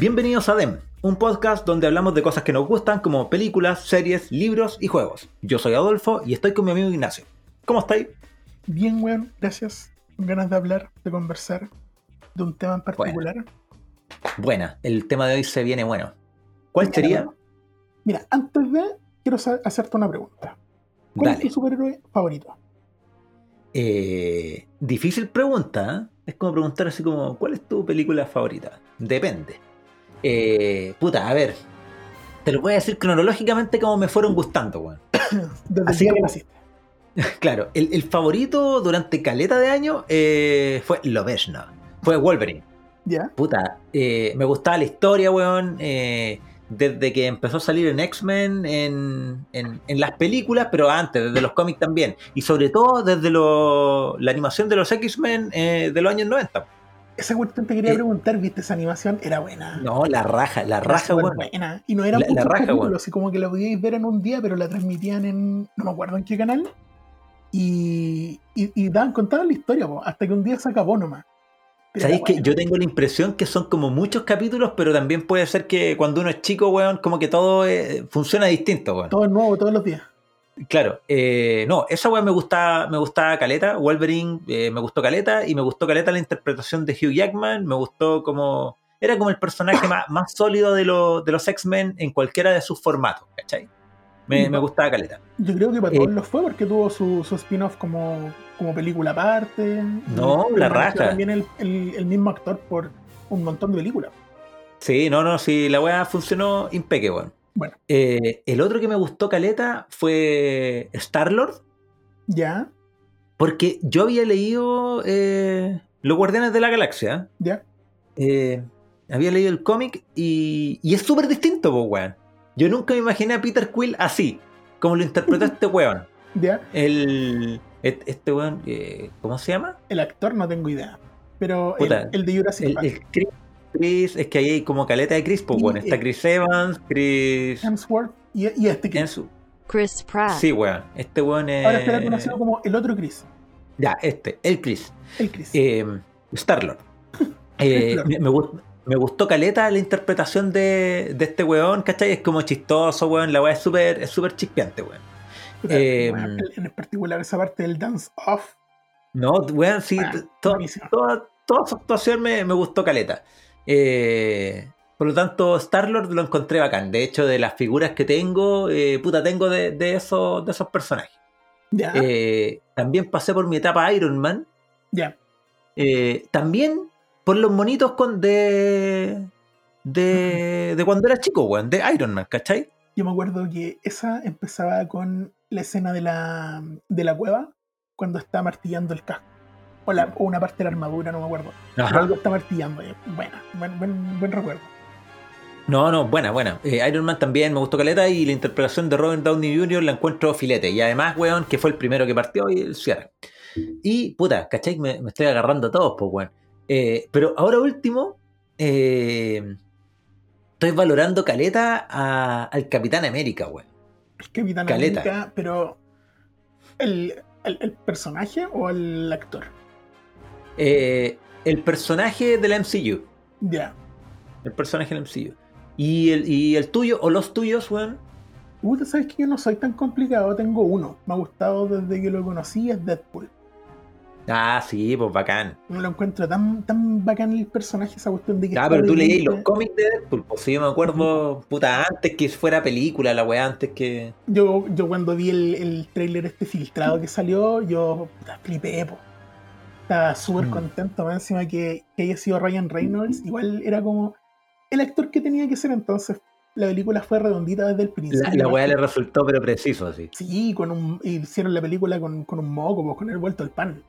Bienvenidos a DEM, un podcast donde hablamos de cosas que nos gustan como películas, series, libros y juegos. Yo soy Adolfo y estoy con mi amigo Ignacio. ¿Cómo estáis? Bien, weón, gracias. Con ganas de hablar, de conversar de un tema en particular. Buena, el tema de hoy se viene bueno. ¿Cuál sería? Mira, antes de, quiero hacerte una pregunta. ¿Cuál es tu superhéroe favorito? Eh, difícil pregunta, ¿eh? Es como preguntar así como, ¿cuál es tu película favorita? Depende. Eh, puta, a ver. Te lo voy a decir cronológicamente como me fueron gustando, weón. así que naciste. Claro, el, favorito durante caleta de año eh, fue Lobezno. Fue Wolverine. ¿Ya? Puta, eh, me gustaba la historia, weón. Eh, desde que empezó a salir en X-Men, en, las películas, pero antes, desde los cómics también. Y sobre todo desde la animación de los X-Men eh, de los años 90. Esa cuestión te quería preguntar, ¿viste esa animación? Era buena. No, la raja, la raja, weón. buena. Y no era la, raja, así como que la podíais ver en un día, pero la transmitían en, no me acuerdo en qué canal. Y, y, daban, contaban la historia, hasta que un día se acabó nomás. ¿Sabéis que yo tengo la impresión que son como muchos capítulos, pero también puede ser que cuando uno es chico, weón, como que todo eh, funciona distinto, weón. Todo es nuevo todos los días. Claro, eh, no, esa weón me gusta, me gusta Caleta, Wolverine eh, me gustó Caleta y me gustó Caleta la interpretación de Hugh Jackman, me gustó como, era como el personaje más, más sólido de, de los X-Men en cualquiera de sus formatos, ¿cachai? Me, me gustaba Caleta. Yo creo que para todos los fue porque tuvo su, su spin-off como como película aparte. No, la raja. También el, el, mismo actor por un montón de películas. Sí, no, no, sí, la weá funcionó impecable. Bueno. Eh, el otro que me gustó caleta fue Star-Lord. Ya. Porque yo había leído eh, Los Guardianes de la Galaxia. Ya. Eh, había leído el cómic y, y es súper distinto, pues, weón. Yo nunca me imaginé a Peter Quill así, como lo interpretó este weón. Ya. El, este weón, ¿cómo se llama? El actor no tengo idea. Pero el, de Jurassic Park. Chris, es que ahí hay como caleta de Chris, pues bueno, está Chris Evans, Chris. Hemsworth y, este Chris. Chris Pratt. Sí, weón. Este weón es. Ahora será conocido como el otro Chris. Ya, este, el Chris. El Chris. Eh, Star-Lord. Eh, me, gustó caleta la interpretación de, de, este weón, ¿cachai? Es como chistoso, weón. La weá es súper es super chispeante, weón. Eh, en particular esa parte del dance off. No, weón, sí, toda, su actuación me, gustó caleta. Eh, por lo tanto, Star-Lord lo encontré bacán. De hecho, de las figuras que tengo, eh, puta, tengo de, esos, de esos personajes. también pasé por mi etapa Iron Man. Ya. también por los monitos con de, de, de cuando era chico, weón, de Iron Man, ¿cachai? Yo me acuerdo que esa empezaba con la escena de la, de la cueva cuando está martillando el casco. O, la, o una parte de la armadura, no me acuerdo. algo está martillando. Buena, buen, buen, buen recuerdo. No, no, buena, buena. Eh, Iron Man también me gustó caleta y la interpretación de Robert Downey Jr. la encuentro filete. Y además, weón, que fue el primero que partió y el cierre. Y, puta, ¿cachai? Me, estoy agarrando a todos, pues, weón. Eh, pero ahora último, eh, estoy valorando caleta al Capitán América, weón. El Capitán América, pero ¿el, personaje o el actor? Eh, el personaje del MCU. Ya. El personaje del MCU. ¿Y el, ¿Y el tuyo o los tuyos, weón? Uh, sabes que yo no soy tan complicado, tengo uno. Me ha gustado desde que lo conocí, es Deadpool. Ah, sí, pues bacán. No lo encuentro tan, tan bacán el personaje, esa cuestión de que. Ah, pero tú leí los cómics de Deadpool, pues sí, yo me acuerdo, puta, antes que fuera película, la weá, antes que. Yo, yo cuando vi el, el trailer este filtrado que salió, yo puta, flipé, pues. Estaba súper mm. contento, más encima que, que haya sido Ryan Reynolds, igual era como el actor que tenía que ser entonces la película fue redondita desde el principio. La, weá le resultó, pero preciso, así. Sí, con un, hicieron la película con, con un moco, pues, con el vuelto al pan.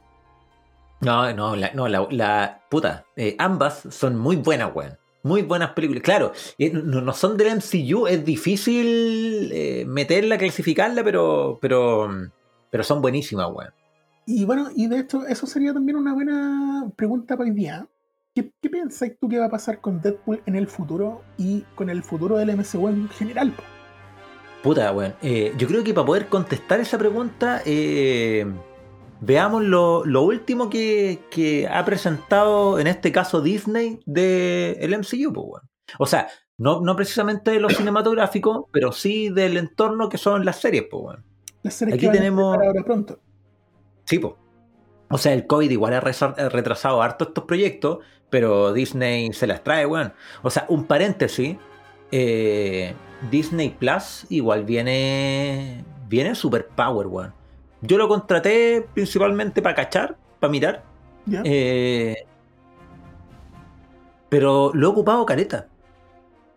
No, no, la, no, la, puta. Eh, ambas son muy buenas, weón. Muy buenas películas. Claro, eh, no, son del MCU, es difícil eh, meterla, clasificarla, pero, pero, pero son buenísimas, weón. Y bueno, y de hecho, eso sería también una buena pregunta para hoy día. ¿Qué, qué piensas tú que va a pasar con Deadpool en el futuro y con el futuro del MCU en general? Puta, weón. yo creo que para poder contestar esa pregunta, veamos lo, lo último que, que ha presentado, en este caso Disney, del el MCU, pues, weón. O sea, no, no precisamente de lo cinematográfico, pero sí del entorno que son las series, pues, weón. Las series Aquí que tenemos- ahora pronto. Sí, po. O sea, el COVID igual ha retrasado harto estos proyectos, pero Disney se las trae, weón. O sea, un paréntesis. eh, Disney Plus igual viene. Viene super power, weón. Yo lo contraté principalmente para cachar, para mirar. ¿ya? eh, pero lo he ocupado caleta.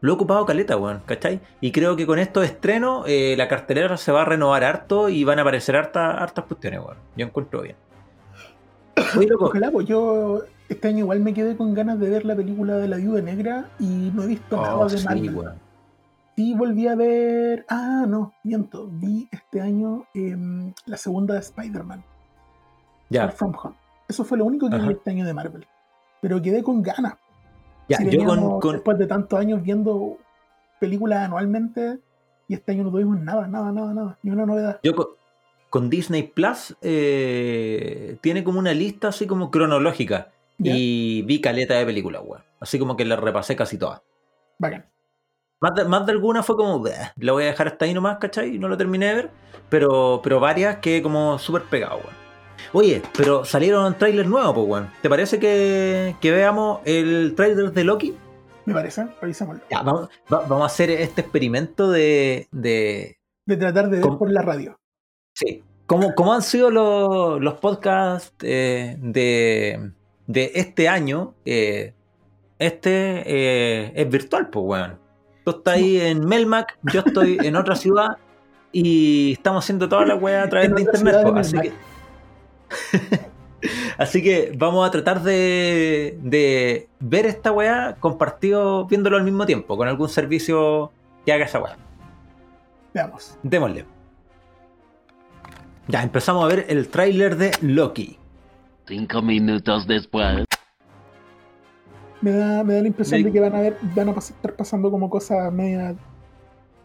Lo he ocupado caleta, weón, ¿cachai? Y creo que con estos estrenos eh, la cartelera se va a renovar harto y van a aparecer hartas, hartas cuestiones, weón. Yo encuentro bien. Oye, loco, Ojalá, pues yo este año igual me quedé con ganas de ver la película de la Viuda Negra y no he visto nada Oh, de sí, Marvel. weón. Sí, volví a ver. Ah, no, miento. Vi este año em, la segunda de Spider-Man, Ya, From Home. Eso fue lo único que Ajá. vi este año de Marvel. Pero quedé con ganas. Ya, Si yo con, después de tantos años viendo películas anualmente y este año no tuvimos nada, nada, nada, nada, ni una novedad. yo con, con Disney Plus eh, tiene como una lista así como cronológica. ¿Ya? Y vi caleta de películas, weón. Así como que la repasé casi todas. Bacán. Más de, más de alguna fue como, "Bleh, la voy a dejar hasta ahí nomás, ¿cachai? No lo terminé de ver. Pero, pero varias que como súper pegado, weón. Oye, pero salieron trailers nuevos, pues, weón. ¿Te parece que, que veamos el trailer de Loki? Me parece, revisémoslo. Ya, vamos, va- vamos a hacer este experimento de. de De tratar de ver ¿Cómo? por la radio. sí. ¿Cómo, cómo han sido los, los podcasts eh, de, de este año? Eh, este eh, es virtual, pues, weón. Tú estás ahí en Melmac, yo estoy en otra ciudad y estamos haciendo toda la weá a través de internet. po, así, que, así que vamos a tratar de, de ver esta weá compartido, viéndolo al mismo tiempo, con algún servicio que haga esa weá. Veamos. Démosle. Ya, empezamos a ver el tráiler de Loki. Cinco minutos después. Me da, me da la impresión Me- de que van a ver, van a pas- estar pasando como cosas media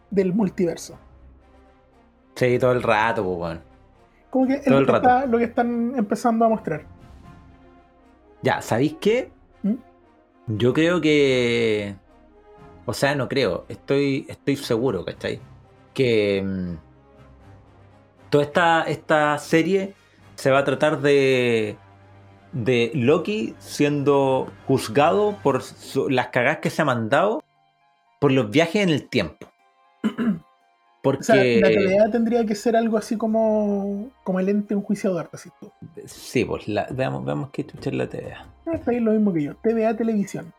del multiverso. Sí, todo el rato, pues, weón. Como que Todo lo el que, rato. está- lo que están empezando a mostrar. Ya, ¿sabéis qué? ¿Mm? Yo creo que. O sea, no creo. Estoy, estoy seguro, ¿cachai? Que. mm, toda esta, esta serie se va a tratar de. De Loki siendo juzgado por su- las cagadas que se ha mandado por los viajes en el tiempo. Porque. O sea, la realidad tendría que ser algo así como, como el ente enjuiciador, así tú. Sí, pues la- veamos, veamos qué chucha es la TVA. Ah, Está ahí lo mismo que yo. TVA Televisión.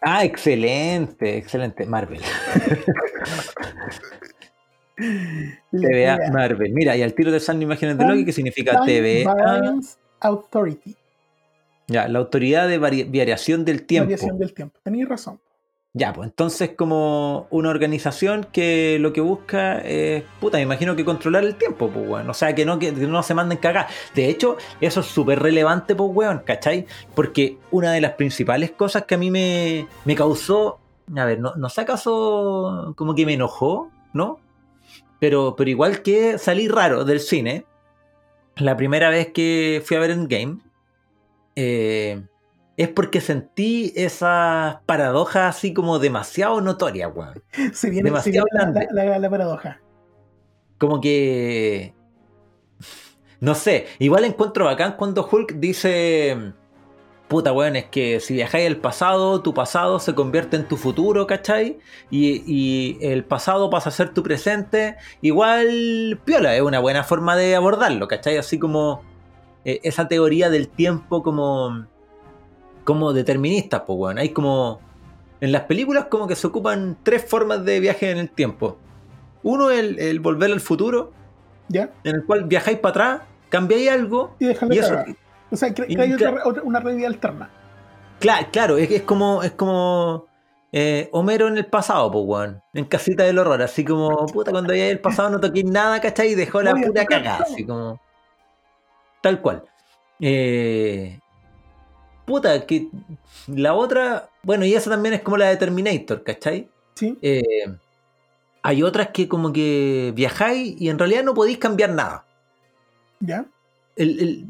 Ah, excelente, excelente. Marvel. TVA Marvel. Mira, y al tiro de salen imágenes de Loki, que significa TVA. Authority. Ya, la autoridad de vari- variación del tiempo. Variación del tiempo. Tenéis razón. Ya, pues entonces como una organización que lo que busca es, puta, me imagino que controlar el tiempo, pues, weón. O sea, que no, que no se manden cagar. De hecho, eso es súper relevante, pues, weón, ¿cachai? Porque una de las principales cosas que a mí me, me causó, a ver, no, no sé acaso como que me enojó, ¿no? Pero, pero igual que salí raro del cine, la primera vez que fui a ver Endgame, eh, es porque sentí esas paradojas así como demasiado notorias, weón. Se viene, se Demasiado viene la, grande. la- la- la paradoja. Como que. No sé, igual encuentro bacán cuando Hulk dice. Puta, weón, es que si viajáis al pasado, tu pasado se convierte en tu futuro, ¿cachai? Y, y el pasado pasa a ser tu presente. Igual, piola, es una buena forma de abordarlo, ¿cachai? Así como eh, esa teoría del tiempo como. Como determinista, pues, weón. Hay como. En las películas, como que se ocupan tres formas de viaje en el tiempo. Uno es el, el volver al futuro, ¿Ya? en el cual viajáis para atrás, cambiáis algo, Y y eso. O sea, cre- y creáis claro. otra, otra- una realidad alterna. claro, claro, es, es como, es como eh, Homero en el pasado, pues, weón, en casita del horror, así como, puta, cuando había el pasado no toqué nada, ¿cachai? Y dejó la pura cagada, así como, tal cual. Eh, puta, que la otra, bueno, y esa también es como la de Terminator, ¿cachai? ¿Sí? Eh, hay otras que como que viajáis y en realidad no podéis cambiar nada. ¿Ya? el, el-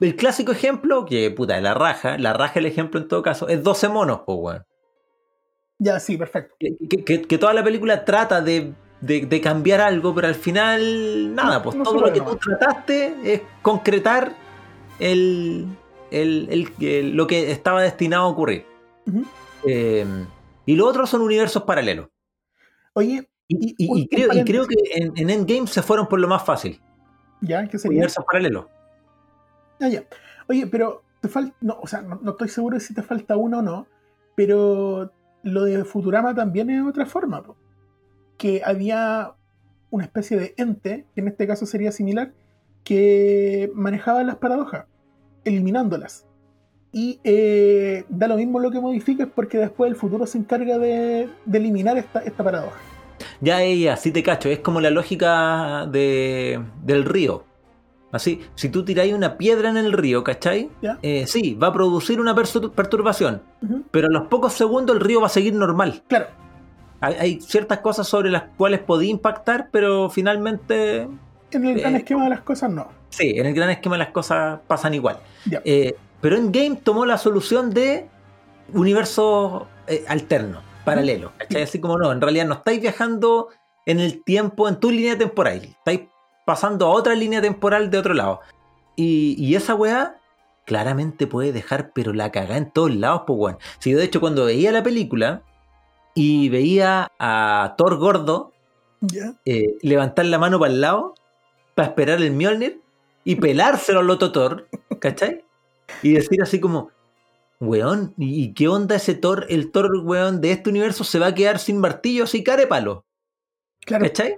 el clásico ejemplo, que puta, la raja, la raja el ejemplo en todo caso, es 12 monos, pues, weón. Ya, sí, perfecto. Que, que- toda la película trata de, de- de cambiar algo, pero al final, nada, pues No todo lo que tú trataste es concretar el, el- el- el- lo que estaba destinado a ocurrir. Eh, y lo otro son universos paralelos. Oye, Y, creo, y creo que en, en Endgame se fueron por lo más fácil. ya, ¿qué sería? Universos paralelos. Ah, ya. Oye, pero te falta. No, o sea, no, no estoy seguro de si te falta uno o no, pero lo de Futurama también es otra forma. po. Que había una especie de ente, que en este caso sería similar, que manejaba las paradojas, eliminándolas. Y eh, da lo mismo lo que modifiques porque después el futuro se encarga de, de eliminar esta, esta paradoja. Ya ella, sí te cacho, es como la lógica de, del río. Así, si tú tiráis una piedra en el río, ¿cachai? ¿Ya? Eh, sí, va a producir una perturbación, pero a los pocos segundos el río va a seguir normal. Claro, Hay, hay ciertas cosas sobre las cuales podía impactar, pero finalmente, en el gran Eh, esquema de las cosas no. Sí, en el gran esquema las cosas pasan igual. Ya. Eh, pero Endgame tomó la solución de universo eh, alterno, paralelo. ¿cachai? Así como no, en realidad no estáis viajando en el tiempo, en tu línea temporal. Estáis pasando a otra línea temporal de otro lado. Y, y esa weá claramente puede dejar, pero la cagá en todos lados, pues weón. Si yo, de hecho, cuando veía la película y veía a Thor gordo eh, levantar la mano para el lado para esperar el Mjolnir y pelárselo al otro Thor, ¿cachai? Y decir así como, weón, ¿y y qué onda ese Thor? El Thor, weón, de este universo se va a quedar sin martillo así palo, Claro. ¿cachai?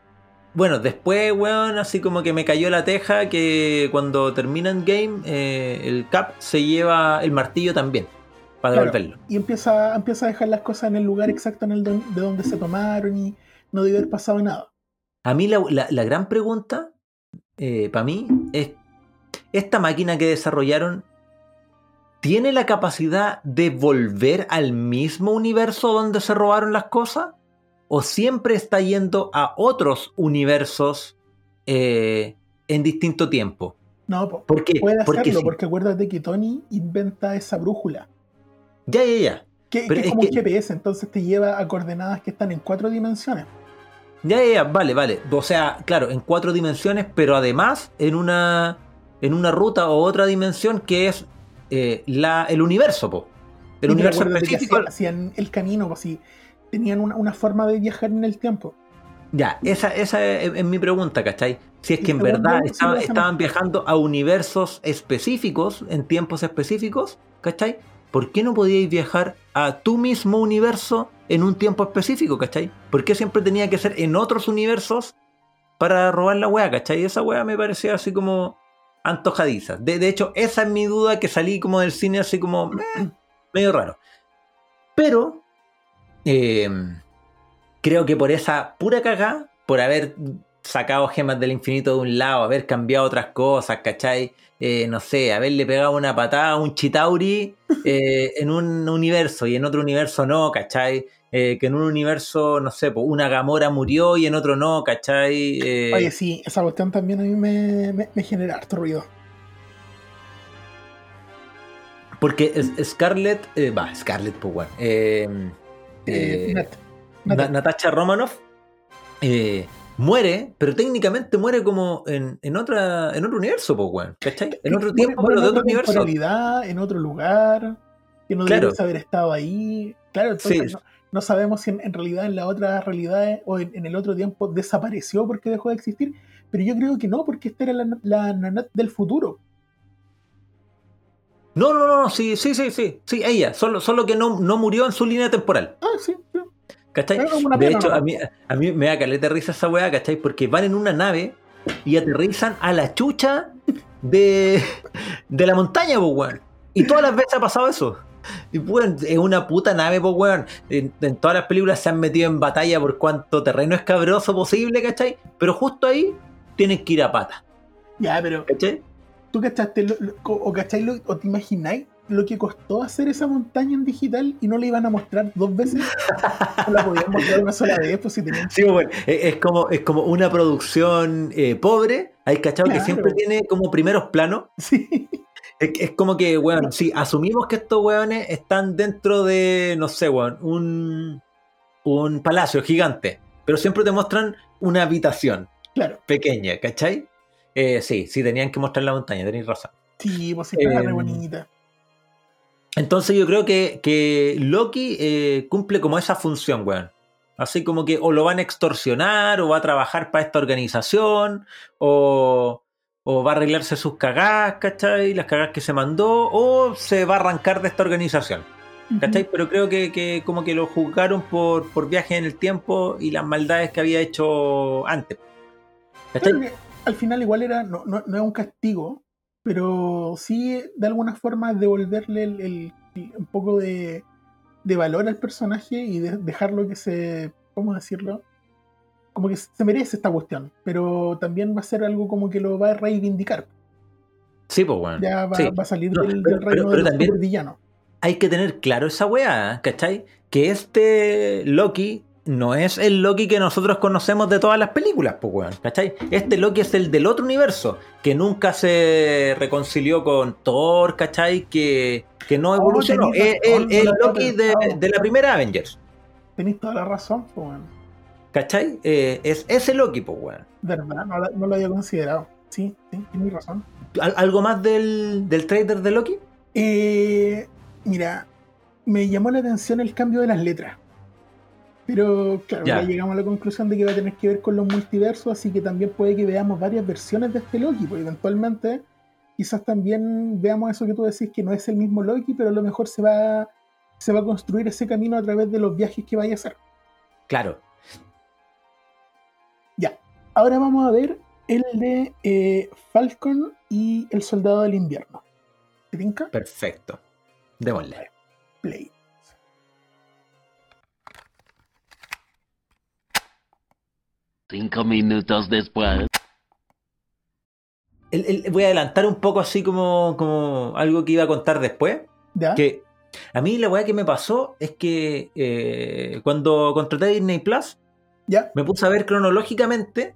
Bueno, después, weón, así como que me cayó la teja que cuando termina el game, eh, el Cap se lleva el martillo también para Claro. devolverlo. y empieza, empieza a dejar las cosas en el lugar exacto en el don- de donde se tomaron y no debe haber pasado nada. A mí la, la- la gran pregunta, para mí, es, ¿esta máquina que desarrollaron tiene la capacidad de volver al mismo universo donde se robaron las cosas? ¿O siempre está yendo a otros universos eh, en distinto tiempo? No, po, Porque, puede porque hacerlo, si- porque acuérdate que Tony inventa esa brújula, ya, ya, ya. que, Pero que es es como que- un GPS, entonces te lleva a coordenadas que están en cuatro dimensiones. Ya, ya, ya, vale, vale. O sea, claro, en cuatro dimensiones, pero además en una, en una ruta o otra dimensión que es eh, la, el universo, po. El universo específico. hacían, hacían el camino, si tenían una, una forma de viajar en el tiempo. Ya, esa, esa es, es mi pregunta, ¿cachai? Si es que en verdad estaba- estaban así. viajando a universos específicos, en tiempos específicos, ¿cachai? ¿Por qué no podíais viajar a tu mismo universo en un tiempo específico, ¿cachai? ¿Por qué siempre tenía que ser en otros universos para robar la weá, ¿cachai? Esa weá me parecía así como antojadiza. De, de hecho, esa es mi duda que salí como del cine así como eh, medio raro. Pero eh, creo que por esa pura cagada, por haber sacado gemas del infinito de un lado, haber cambiado otras cosas, ¿cachai? Eh, no sé, haberle pegado una patada a un Chitauri eh, en un universo y en otro universo no, ¿cachai? Eh, que en un universo, no sé, pues, una Gamora murió y en otro no, ¿cachai? Oye, sí, esa cuestión también a mí me, me, me genera harto ruido. porque Scarlett, va, Scarlett, pues bueno, Nat, Na- Nat- Natasha Romanoff eh, muere, pero técnicamente muere como en, en otra en otro universo, pues, weón, ¿cachai? En otro tiempo, muere pero de otro universo. en otro lugar, que no Claro. debes haber estado ahí. Claro, entonces Sí. no, no sabemos si en, en realidad en la otra realidad o en, en el otro tiempo desapareció porque dejó de existir, pero yo creo que no, porque esta era la, la Nanat del futuro. No, no, no, no, sí, sí, sí, sí, sí, ella, solo, solo que no, no murió en su línea temporal, Ah, sí, sí. ¿Cachai? De hecho, ¿no? a mí, a mí me da caleta risa esa weá, ¿cachai? Porque van en una nave y aterrizan a la chucha de, de la montaña, pues, weón. Y todas las veces ha pasado eso. Y, weón, es una puta nave, pues, weón. En, en todas las películas se han metido en batalla por cuanto terreno escabroso posible, ¿cachai? Pero justo ahí tienen que ir a pata, Ya, pero ¿cachai? tú cachaste lo- lo- o, cacháis lo- o te imagináis lo que costó hacer esa montaña en digital y no la iban a mostrar dos veces. No la podían mostrar una sola vez, pues si tenían. Sí, bueno, es es como, es como una producción eh, pobre. Hay cachado que siempre tiene como primeros planos. Sí. Es, es como que, weón, sí, asumimos que estos weones están dentro de, no sé, weón, un, un palacio gigante. Pero siempre te muestran una habitación Claro. pequeña, ¿cachai? Eh, sí, sí, tenían que mostrar la montaña, tenéis razón. Sí, pues sí, re bonita. Entonces yo creo que, que Loki eh, cumple como esa función, weón. Así como que o lo van a extorsionar, o va a trabajar para esta organización, o, o va a arreglarse sus cagadas, ¿cachai? Las cagadas que se mandó, o se va a arrancar de esta organización, ¿cachai? Pero creo que, que como que lo juzgaron por, por viaje en el tiempo y las maldades que había hecho antes. ¿Cachai? Al final igual era, no, no, no es un castigo, pero sí de alguna forma devolverle el, el- el- un poco de, de valor al personaje y de- dejarlo que se, ¿cómo decirlo? Como que se merece esta cuestión, pero también va a ser algo como que lo va a reivindicar. Sí, pues, weón. Ya va, Sí. va a salir No, del, pero- del reino pero- de pero los también- hay que tener claro esa weá, ¿cachai? Que este Loki no es el Loki que nosotros conocemos de todas las películas, pues weón, ¿cachai? Este Loki es el del otro universo, que nunca se reconcilió con Thor, ¿cachai? Que, que no evolucionó. tenés Es el, Loki de, de la primera Avengers, Tenéis toda la razón, pues, bueno. ¿cachai? Eh, es ese Loki, pues weón. verdad, no, lo había considerado. Sí, sí, tienes razón. ¿Al- ¿Algo más del, del trailer de Loki? Eh, mira, me llamó la atención el cambio de las letras. Pero claro, Ya. ya llegamos a la conclusión de que va a tener que ver con los multiversos, así que también puede que veamos varias versiones de este Loki, porque eventualmente quizás también veamos eso que tú decís, que no es el mismo Loki, pero a lo mejor se va, se va a construir ese camino a través de los viajes que vaya a hacer. Claro. Ya, ahora vamos a ver el de eh, Falcon y el Soldado del Invierno. ¿Te tinca? Perfecto. Démosle. Play. Cinco minutos después. El- el- voy a adelantar un poco así como, como algo que iba a contar después. ¿Ya? Que a mí la weá que me pasó es que eh, cuando contraté Disney Plus, ¿Ya? me puse a ver cronológicamente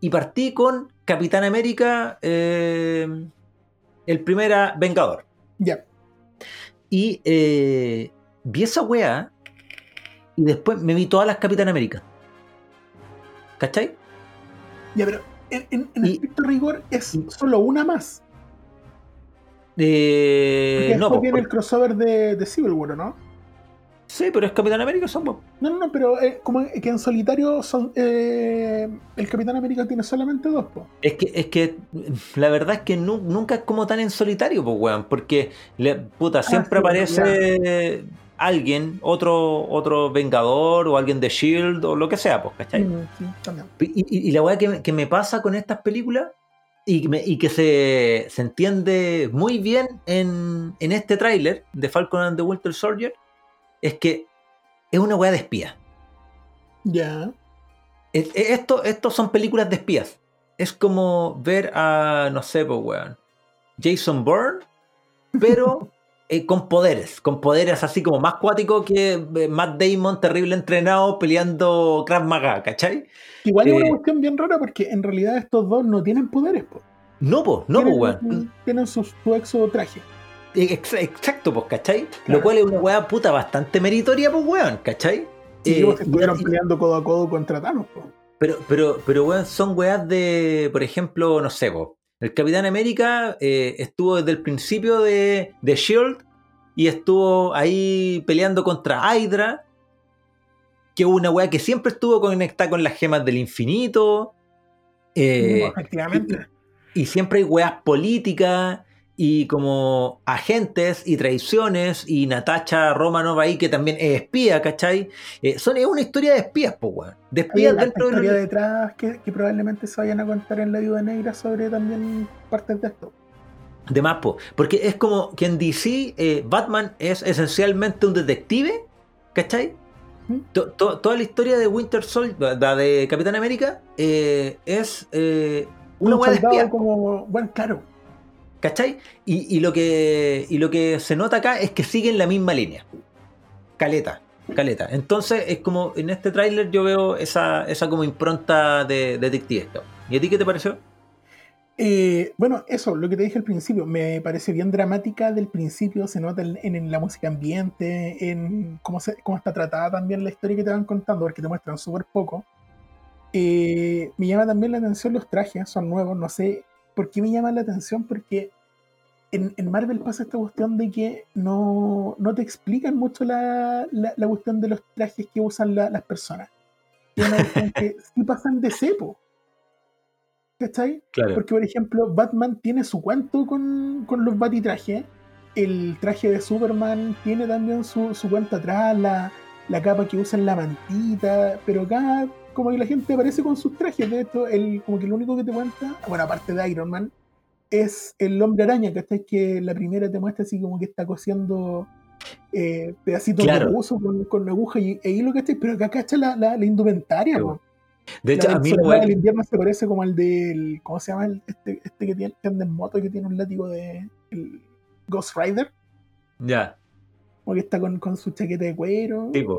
y partí con Capitán América, eh, el primera Vengador. Ya. Y eh, vi esa weá y después me vi todas las Capitán América. ¿Cachai? Ya, pero en, en- en Y- estricto rigor es y- solo una más. Eh, Porque no, po, viene el por- crossover de, de Civil War, ¿no? sí, pero es Capitán América, son po. No, no, no, pero eh, como que en solitario son, eh, el Capitán América tiene solamente dos, po. Es que, es que la verdad es que nu- nunca es como tan en solitario, pues, weón, porque le- puta, siempre Ah, sí, aparece alguien, otro, otro Vengador o alguien de Shield o lo que sea, pues, ¿cachai? Mm, sí. Y, y- la weá que, me- que me pasa con estas películas y, que me- y que se, se entiende muy bien en, en este tráiler de Falcon and the Winter Soldier es que es una weá de espía. Ya. Esto, esto son películas de espías. Es como ver a, no sé, pues, weón, Jason Bourne, pero eh, con poderes. Con poderes así como más cuáticos que eh, Matt Damon, terrible entrenado, peleando Krav Maga, ¿cachai? Igual es Eh, una cuestión bien rara porque en realidad estos dos no tienen poderes, po. No, pues, no, pues, tienen, weón. tienen su, su exo traje. Exacto, pues, ¿cachai? Claro. Lo cual es una weá puta bastante meritoria, pues, weón, ¿cachai? Sí, Eh, estuvieron y- peleando codo a codo contra Thanos, po. Pero, pero, pero, weón, son weas de, por ejemplo, no sé, po, el Capitán América eh, estuvo desde el principio de, de Shield y estuvo ahí peleando contra Hydra, que es una wea que siempre estuvo conectada con las gemas del infinito. eh, efectivamente. y siempre hay weas políticas y como agentes y traiciones y Natacha Romanoff ahí que también es espía, ¿cachai? Eh, son, es una historia de espías, pues, weón. De espías dentro de historia detrás que, que probablemente se vayan a contar en la Viuda Negra sobre también partes de esto. De más, po. porque es como que en DC eh, Batman es esencialmente un detective, ¿cachai? ¿Mm? To- to- toda la historia de Winter Soldier, la de Capitán América, eh, es una Un de espía, como, bueno, claro, ¿Cachai? Y, lo que, y lo que se nota acá es que siguen la misma línea. Caleta, caleta. Entonces es como en este tráiler yo veo esa, esa como impronta de Stone. ¿Y a ti qué te pareció? Eh, bueno, eso, lo que te dije al principio, me parece bien dramática del principio, se nota en, en la música ambiente, en cómo, se, cómo está tratada también la historia que te van contando, porque te muestran súper poco. Eh, me llama también la atención los trajes, son nuevos, no sé por qué me llama la atención, porque en, en Marvel pasa esta cuestión de que no, no te explican mucho la, la, la cuestión de los trajes que usan la- las personas. Una cuestión que sí pasan de cepo. ¿Cachai? Claro. Porque, por ejemplo, Batman tiene su cuento con, con los batitrajes. El traje de Superman tiene también su, su cuento atrás, la, la capa que usa en la mantita. Pero acá, como que la gente aparece con sus trajes. De hecho, el, como que lo único que te cuenta, bueno, aparte de Iron Man, es el hombre araña, ¿cachai? Que la primera te muestra así como que está cosiendo eh, pedacitos Claro. de uso con, con aguja y, e hilo, ¿cachai? Pero acá, ¿cachai? La, la, la indumentaria. De hecho, La a mí la del que- invierno se parece como al del. ¿Cómo se llama? El- este, este que, tiene, que anda en moto que tiene un látigo de. El Ghost Rider. Ya, Como que está con, con su chaqueta de cuero. tipo.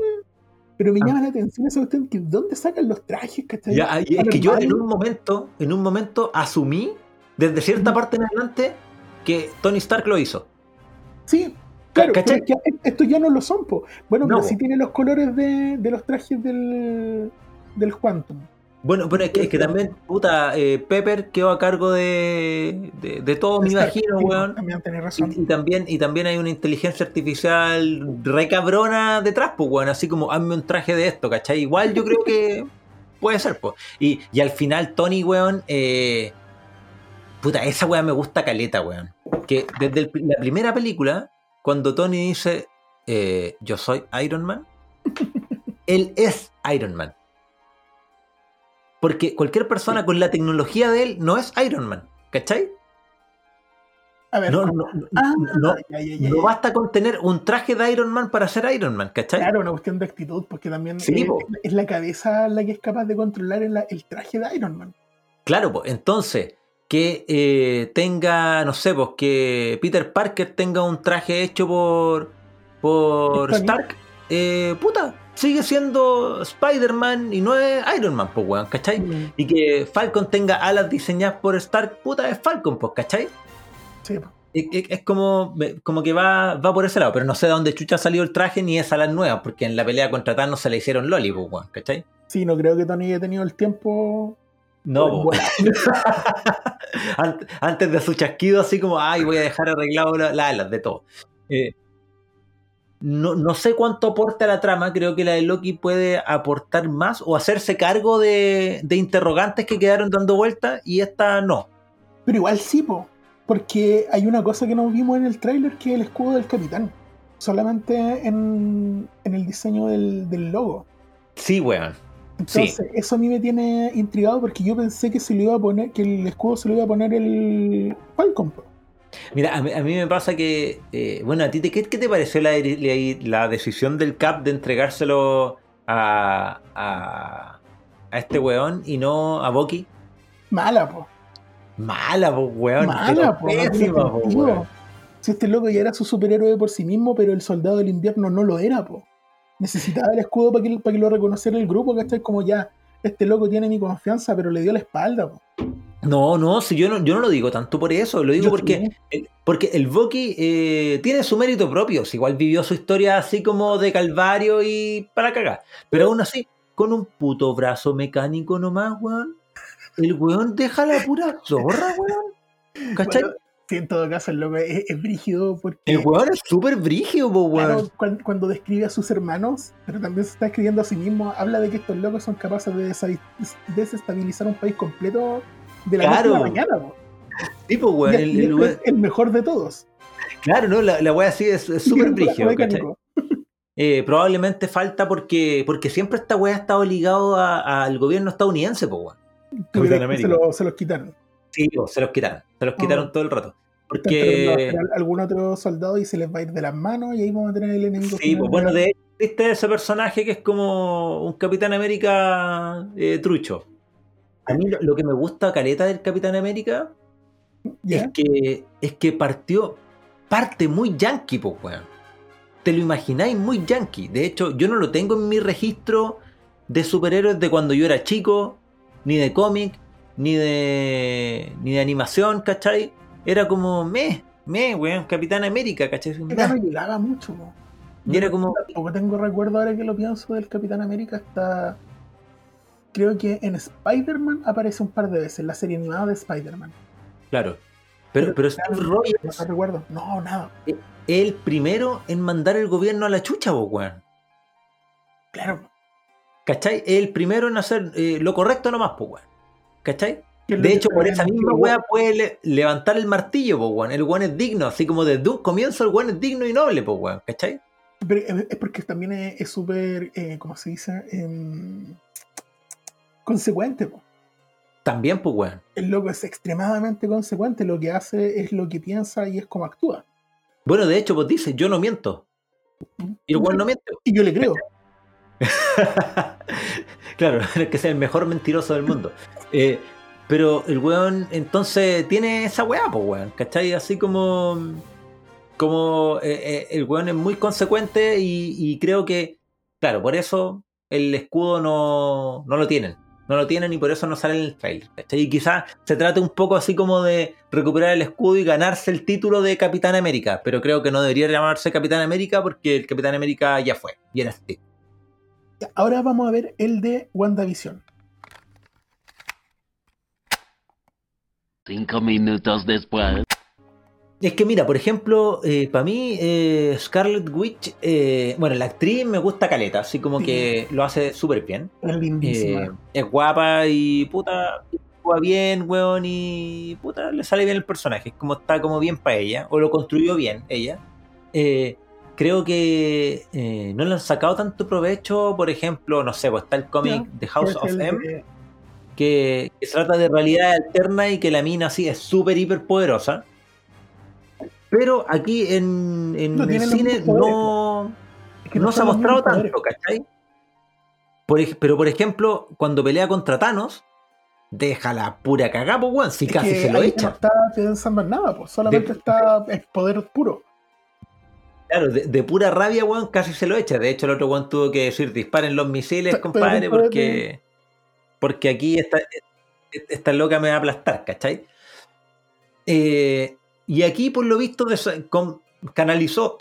Pero me Ah. llama la atención esa cuestión que ¿dónde sacan los trajes? ¿cachai? Ya, es ¿Van que yo en un momento, en un momento asumí, desde cierta parte en adelante, que Tony Stark lo hizo. Sí, claro, pero ¿Cachai? es que estos ya no lo son, po. Bueno, No, pero sí tiene los colores de, de los trajes del, del Quantum. Bueno, pero es que, es que Eso. también, puta, eh, Pepper quedó a cargo de, de, de todo, me imagino, weón. También tenés razón. Y, y también, y también hay una inteligencia artificial re cabrona detrás, pues, weón. Así como, hazme un traje de esto, ¿cachai? Igual yo creo que puede ser, pues. Y, y al final, Tony, weón, eh, puta, esa weón me gusta caleta, weón. Que desde el- la primera película, cuando Tony dice, eh, yo soy Iron Man, él es Iron Man. Porque cualquier persona con la tecnología de él no es Iron Man, ¿cachai? A ver, No, no, no, Ah, no, ya, ya, ya, no ya. basta con tener un traje de Iron Man para ser Iron Man, ¿cachai? Claro, una cuestión de actitud, porque también Sí, po. es la cabeza la que es capaz de controlar el, el traje de Iron Man. Claro, pues entonces que eh, tenga, no sé, pues que Peter Parker tenga un traje hecho por por. Stark, eh, puta, sigue siendo Spider-Man y no es Iron Man, pues weón, ¿cachai? Mm, Y que Falcon tenga alas diseñadas por Stark, puta, es Falcon, pues, ¿cachai? sí, po. Es, es- es como, como que va, va por ese lado, pero no sé de dónde chucha salió el traje ni es alas nuevas, porque en la pelea contra Thanos se le hicieron Loli, pues, weón, ¿cachai? Sí, no creo que Tony haya tenido el tiempo. No, Bueno, antes de su chasquido, así como, ay, voy a dejar arreglado la- las alas de todo. Eh, no, no sé cuánto aporta la trama, creo que la de Loki puede aportar más o hacerse cargo de, de interrogantes que quedaron dando vueltas y esta no. Pero igual sí, po, porque hay una cosa que no vimos en el tráiler que es el escudo del capitán. Solamente en, en el diseño del, del logo. Sí, weón. Entonces, eso a mí me tiene intrigado porque yo pensé que se lo iba a poner, que el escudo se lo iba a poner el Falcon. Mira, a mí, a mí me pasa que, eh, bueno, a ti, te, ¿qué, qué te pareció la, decisión del CAP de entregárselo a, a, a este weón y no a Bucky? Mala, po. Mala, po, weón. Mala, po. pésima, po, weón. Si este loco ya era su superhéroe por sí mismo, pero el soldado del invierno no lo era, po. Necesitaba el escudo para que, para que lo reconociera el grupo, ¿cachai? Como ya, este loco tiene mi confianza, pero le dio la espalda, po. No, no, si yo no, yo no lo digo tanto por eso, lo digo Yo porque, el, porque el Bucky eh, tiene su mérito propio, si igual vivió su historia así como de calvario y para cagar, pero aún así, con un puto brazo mecánico nomás, weón, el weón deja la pura zorra, weón, ¿cachai? Bueno, sí, en todo caso, el loco es, es brígido porque. el weón es súper brígido, po, weón. Claro, cuan- cuando, describe a sus hermanos, pero también se está escribiendo a sí mismo, habla de que estos locos son capaces de desestabilizar un país completo de la noche a Claro. la mañana. po. Sí, po, weón, Y- el- y el weón- es el mejor de todos. claro, no, la, la weá así es súper brígido. Eh, probablemente falta porque, porque siempre esta weá ha estado ligado al gobierno estadounidense, po, weón. ¿Tú crees que América. se, lo- se los quitaron. Sí, se los quitaron, se los quitaron Ah. todo el rato. Porque, algún otro soldado y se les va a ir de las manos y ahí vamos a tener el enemigo. sí, pues bueno, de existe ese personaje que es como un Capitán América eh, trucho. A mí lo, lo que me gusta, caleta del Capitán América, es que, es que partió, parte muy yankee, pues, weón. Te lo imagináis muy yankee. De hecho, yo no lo tengo en mi registro de superhéroes de cuando yo era chico, ni de cómic, ni de, ni de animación, ¿cachai? Era como, me, me, weón, Capitán América, ¿cachai? Era llegaba mucho, po. Y era como, Tampoco tengo recuerdo ahora que lo pienso del Capitán América. Está. Creo que en Spider-Man aparece un par de veces, la serie animada de Spider-Man. claro. Pero, pero Steve claro, Rogers No recuerdo. No, nada. es el primero en mandar el gobierno a la chucha, po, weón. Claro. ¿Cachai? El primero en hacer eh, lo correcto nomás, pues, weón. ¿Cachai? De hecho, por esa misma weá puede le- levantar el martillo, pues, weón. El weón es digno, así como desde un comienzo el weón es digno y noble, pues, weón. ¿Cachai? Pero es porque también es es súper, eh, ¿cómo se dice? Em, consecuente. po. También, pues, weón. El loco es extremadamente consecuente. Lo que hace es lo que piensa y es como actúa. Bueno, de hecho, pues dice, yo no miento. Y el weón no miente. Y yo le creo. claro, que sea el mejor mentiroso del mundo. Eh, pero el weón entonces tiene esa weá, pues weón, ¿cachai? Así como. Como eh, eh, el weón es muy consecuente y, creo que, claro, por eso el escudo no, no lo tienen. No lo tienen y por eso no sale en el trailer. ¿cachai? Y quizás se trate un poco así como de recuperar el escudo y ganarse el título de Capitán América. Pero creo que no debería llamarse Capitán América porque el Capitán América ya fue. Y era Steve. Ahora vamos a ver el de WandaVision. Cinco minutos después. Es que mira, por ejemplo, para mí eh, Scarlet Witch, eh, bueno, la actriz me gusta caleta, así como Sí. que lo hace súper bien. Es lindísima. Eh, es guapa y puta, actúa bien, weón, y puta, le sale bien el personaje, es como está como bien para ella, o lo construyó bien ella. Eh, creo que eh, no le han sacado tanto provecho, por ejemplo, no sé, pues está el cómic Ya, The House of M, de- que, que se trata de realidad alterna y que la mina así es súper hiper poderosa. Pero aquí en, en No el cine no, es que no se ha mostrado tanto, ¿cachai? Por pero por ejemplo, cuando pelea contra Thanos, deja la pura cagada, pues weón, si Es casi que se lo echa. No está pensando en nada, pues solamente De- está es poder puro. Claro, de, de pura rabia, weón, casi se lo echa. De hecho, el otro weón tuvo que decir disparen los misiles, compadre, porque, porque aquí esta, esta loca me va a aplastar, ¿cachai? Eh, y aquí, por lo visto, canalizó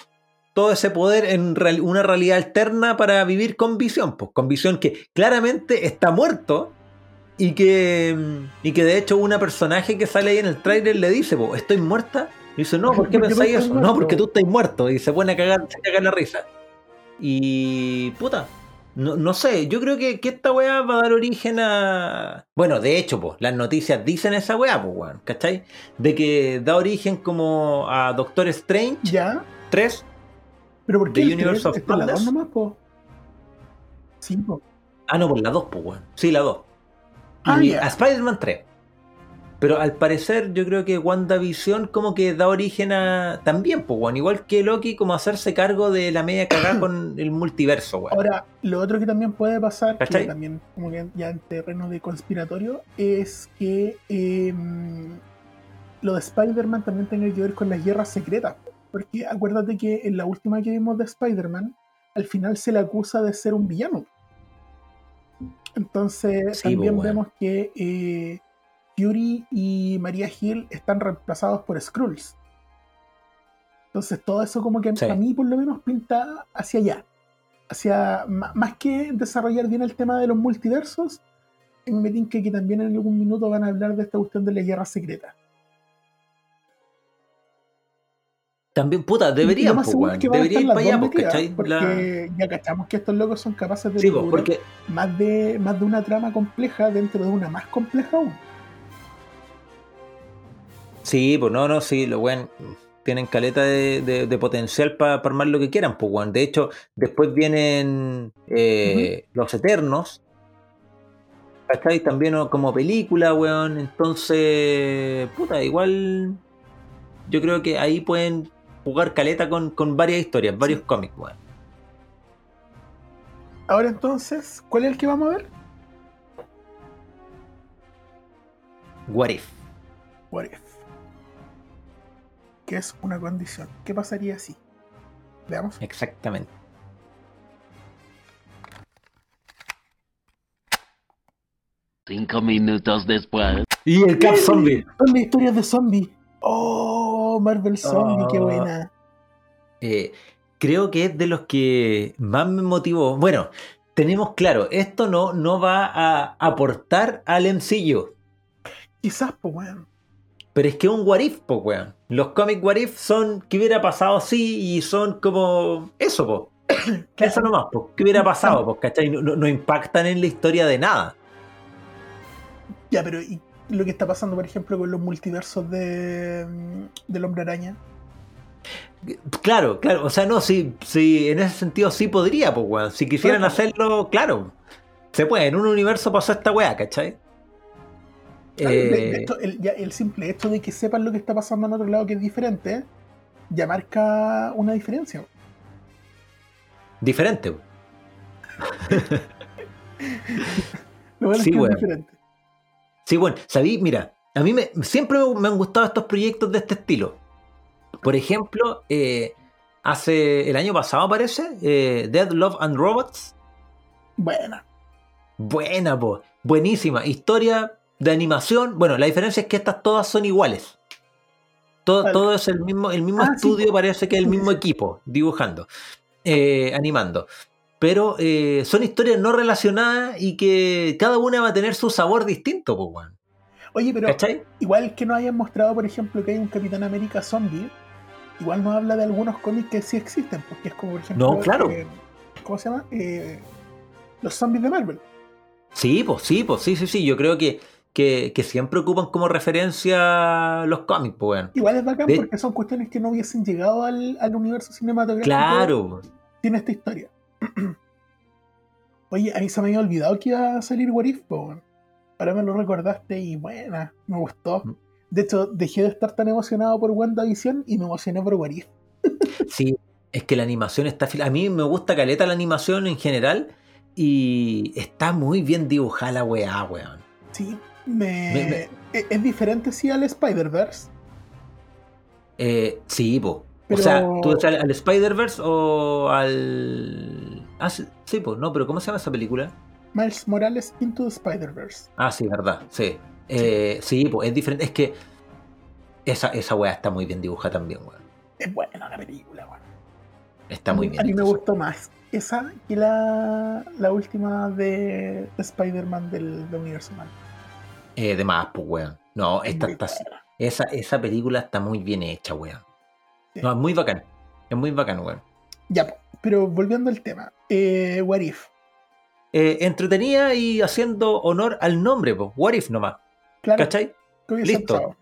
todo ese poder en real- una realidad alterna para vivir con visión, pues con visión que claramente está muerto y que, y que de hecho una personaje que sale ahí en el tráiler le dice, pues, estoy muerta. Y dice, no, ¿por qué pensáis eso? No, muerto. porque tú estás muerto. Y se pone a cagar, se caga la risa. Y puta, no, no sé, yo creo que, que esta weá va a dar origen a. Bueno, de hecho, pues, las noticias dicen esa weá, pues, weón, ¿cachai? De que da origen como a Doctor Strange Ya, 3. pero ¿por qué The Universe tres of está la Madness? dos nomás, po? Sí, po. Ah, no, por la 2, pues, weón. Sí, la 2. Ah, y ya. a Spider-Man 3. Pero al parecer, yo creo que WandaVision como que da origen a. También, pues. Igual que Loki, como hacerse cargo de la media cagada con el multiverso, weón. Ahora, lo otro que también puede pasar, que también como que ya en terreno de conspiratorio, es que em, lo de Spider-Man también tenga que ver con las guerras secretas. Porque acuérdate que en la última que vimos de Spider-Man, al final se le acusa de ser un villano. Entonces Sí, también weón. vemos que eh, Fury y María Hill están reemplazados por Skrulls. Entonces todo eso como que Sí. a mí por lo menos pinta hacia allá. Hacia, más que desarrollar bien el tema de los multiversos, me tinca que también en algún minuto van a hablar de esta cuestión de la guerra secreta. También, puta, deberían, más es que Deberían ir para allá. Porque La- ya cachamos que estos locos son capaces de Sí, porque. más, de, más de una trama compleja dentro de una más compleja aún. Sí, pues no, no, sí, lo weón. Tienen caleta de, de- de potencial para armar lo que quieran, pues, weón. De hecho, después vienen eh, Los Eternos. ¿Cachai? También como película, weón. Entonces, puta, igual. Yo creo que ahí pueden jugar caleta con, con varias historias, varios cómics, weón. Ahora entonces, ¿cuál es el que vamos a ver? What if? What If. Que es una condición. ¿Qué pasaría si? Veamos. Exactamente. Cinco minutos después. Y el Cap Zombie. Son las historias de zombie. Oh, Marvel Zombie, qué Oh. buena. Eh, creo que es de los que más me motivó. Bueno, tenemos claro, esto no, no va a aportar al MCU. Quizás, pues, weón. Pero es que es un what if, po, weón. Los cómics what if son que hubiera pasado así y son como eso, po. Eso nomás, po. ¿Qué hubiera pasado, po? ¿Cachai? No, no- impactan en la historia de nada. Ya, pero ¿y lo que está pasando, por ejemplo, con los multiversos de, mm, del Hombre Araña? Claro, claro. O sea, no, sí, sí, en ese sentido sí podría, pues, weón. Si quisieran hacerlo, claro. Se puede. En un universo pasó esta weá, ¿cachai? Claro, de- de Eh, hecho, el, ya el simple hecho de que sepan lo que está pasando en otro lado que es diferente, ya marca una diferencia. diferente. Lo bueno Sí, es que weón. es diferente. Sí, bueno, sabí, mira, a mí me, siempre me, me han gustado estos proyectos de este estilo. Por ejemplo, eh, hace el año pasado parece, eh, Dead Love and Robots. Buena. Buena, po. Buenísima. Historia de animación. Bueno, la diferencia es que estas todas son iguales. Todo, Vale. todo es el mismo, el mismo Ah, estudio, po. parece que es el mismo equipo dibujando, eh, animando. Pero eh, son historias no relacionadas y que cada una va a tener su sabor distinto, weón. Oye, pero ¿Cachai? igual que nos hayan mostrado, por ejemplo, que hay un Capitán América zombie, igual nos habla de algunos cómics que sí existen, porque es como, por ejemplo, No, claro. eh, ¿cómo se llama? Los zombies de Marvel. Sí, pues sí, pues sí, sí, sí. Yo creo que, que, que siempre ocupan como referencia los cómics, pues, weón. Igual es bacán De- porque son cuestiones que no hubiesen llegado al, al universo cinematográfico Claro. sin esta historia. Oye, a mí se me había olvidado que iba a salir What If, po, weón. Ahora me lo recordaste y buena, me gustó. Mm. De hecho, dejé de estar tan emocionado por WandaVision y me emocioné por What If. Sí, es que la animación está... A mí me gusta caleta la animación en general y está muy bien dibujada la weá, weón. Sí, me... Me- me- Es, es diferente sí al Spider-Verse. Eh, sí, po. Pero- O sea, ¿tú decías al, al Spider-Verse o al... Ah, sí, sí, po, no, pero ¿cómo se llama esa película? Miles Morales Into the Spider-Verse. Ah, sí, verdad, sí. Eh, sí, pues es diferente. Es que esa, esa weá está muy bien dibujada también, weón. Es buena la película, weón. Está muy bien. A mí me gustó más esa que la, la última de, de Spider-Man del, del universo Marvel. Eh, de más, pues, weón. No, esta, buena. esa, esa película está muy bien hecha, weón. Sí. No, es muy bacán. Es muy bacán, weón. Ya, pero volviendo al tema. Eh, What If. Eh, entretenida y haciendo honor al nombre, pues. What if nomás. Claro, ¿Cachai? ¿qué hubiese Listo. pasado?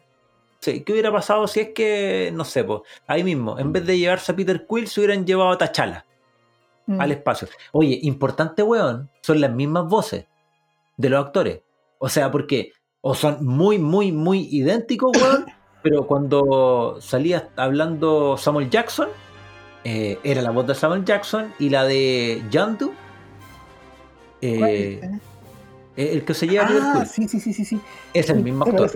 Sí, ¿qué hubiera pasado si es que, no sé, pues, ahí mismo, en vez de llevarse a Peter Quill, se hubieran llevado a T'Challa Mm. al espacio? Oye, importante, weón, son las mismas voces de los actores. O sea, porque o son muy, muy, muy idénticos, weón, pero cuando salía hablando Samuel Jackson, eh, era la voz de Samuel Jackson y la de Yandu, ¿Cuál eh, eh? el que se lleva a Ah, Quill, sí, sí, sí, sí, sí. es el mismo actor.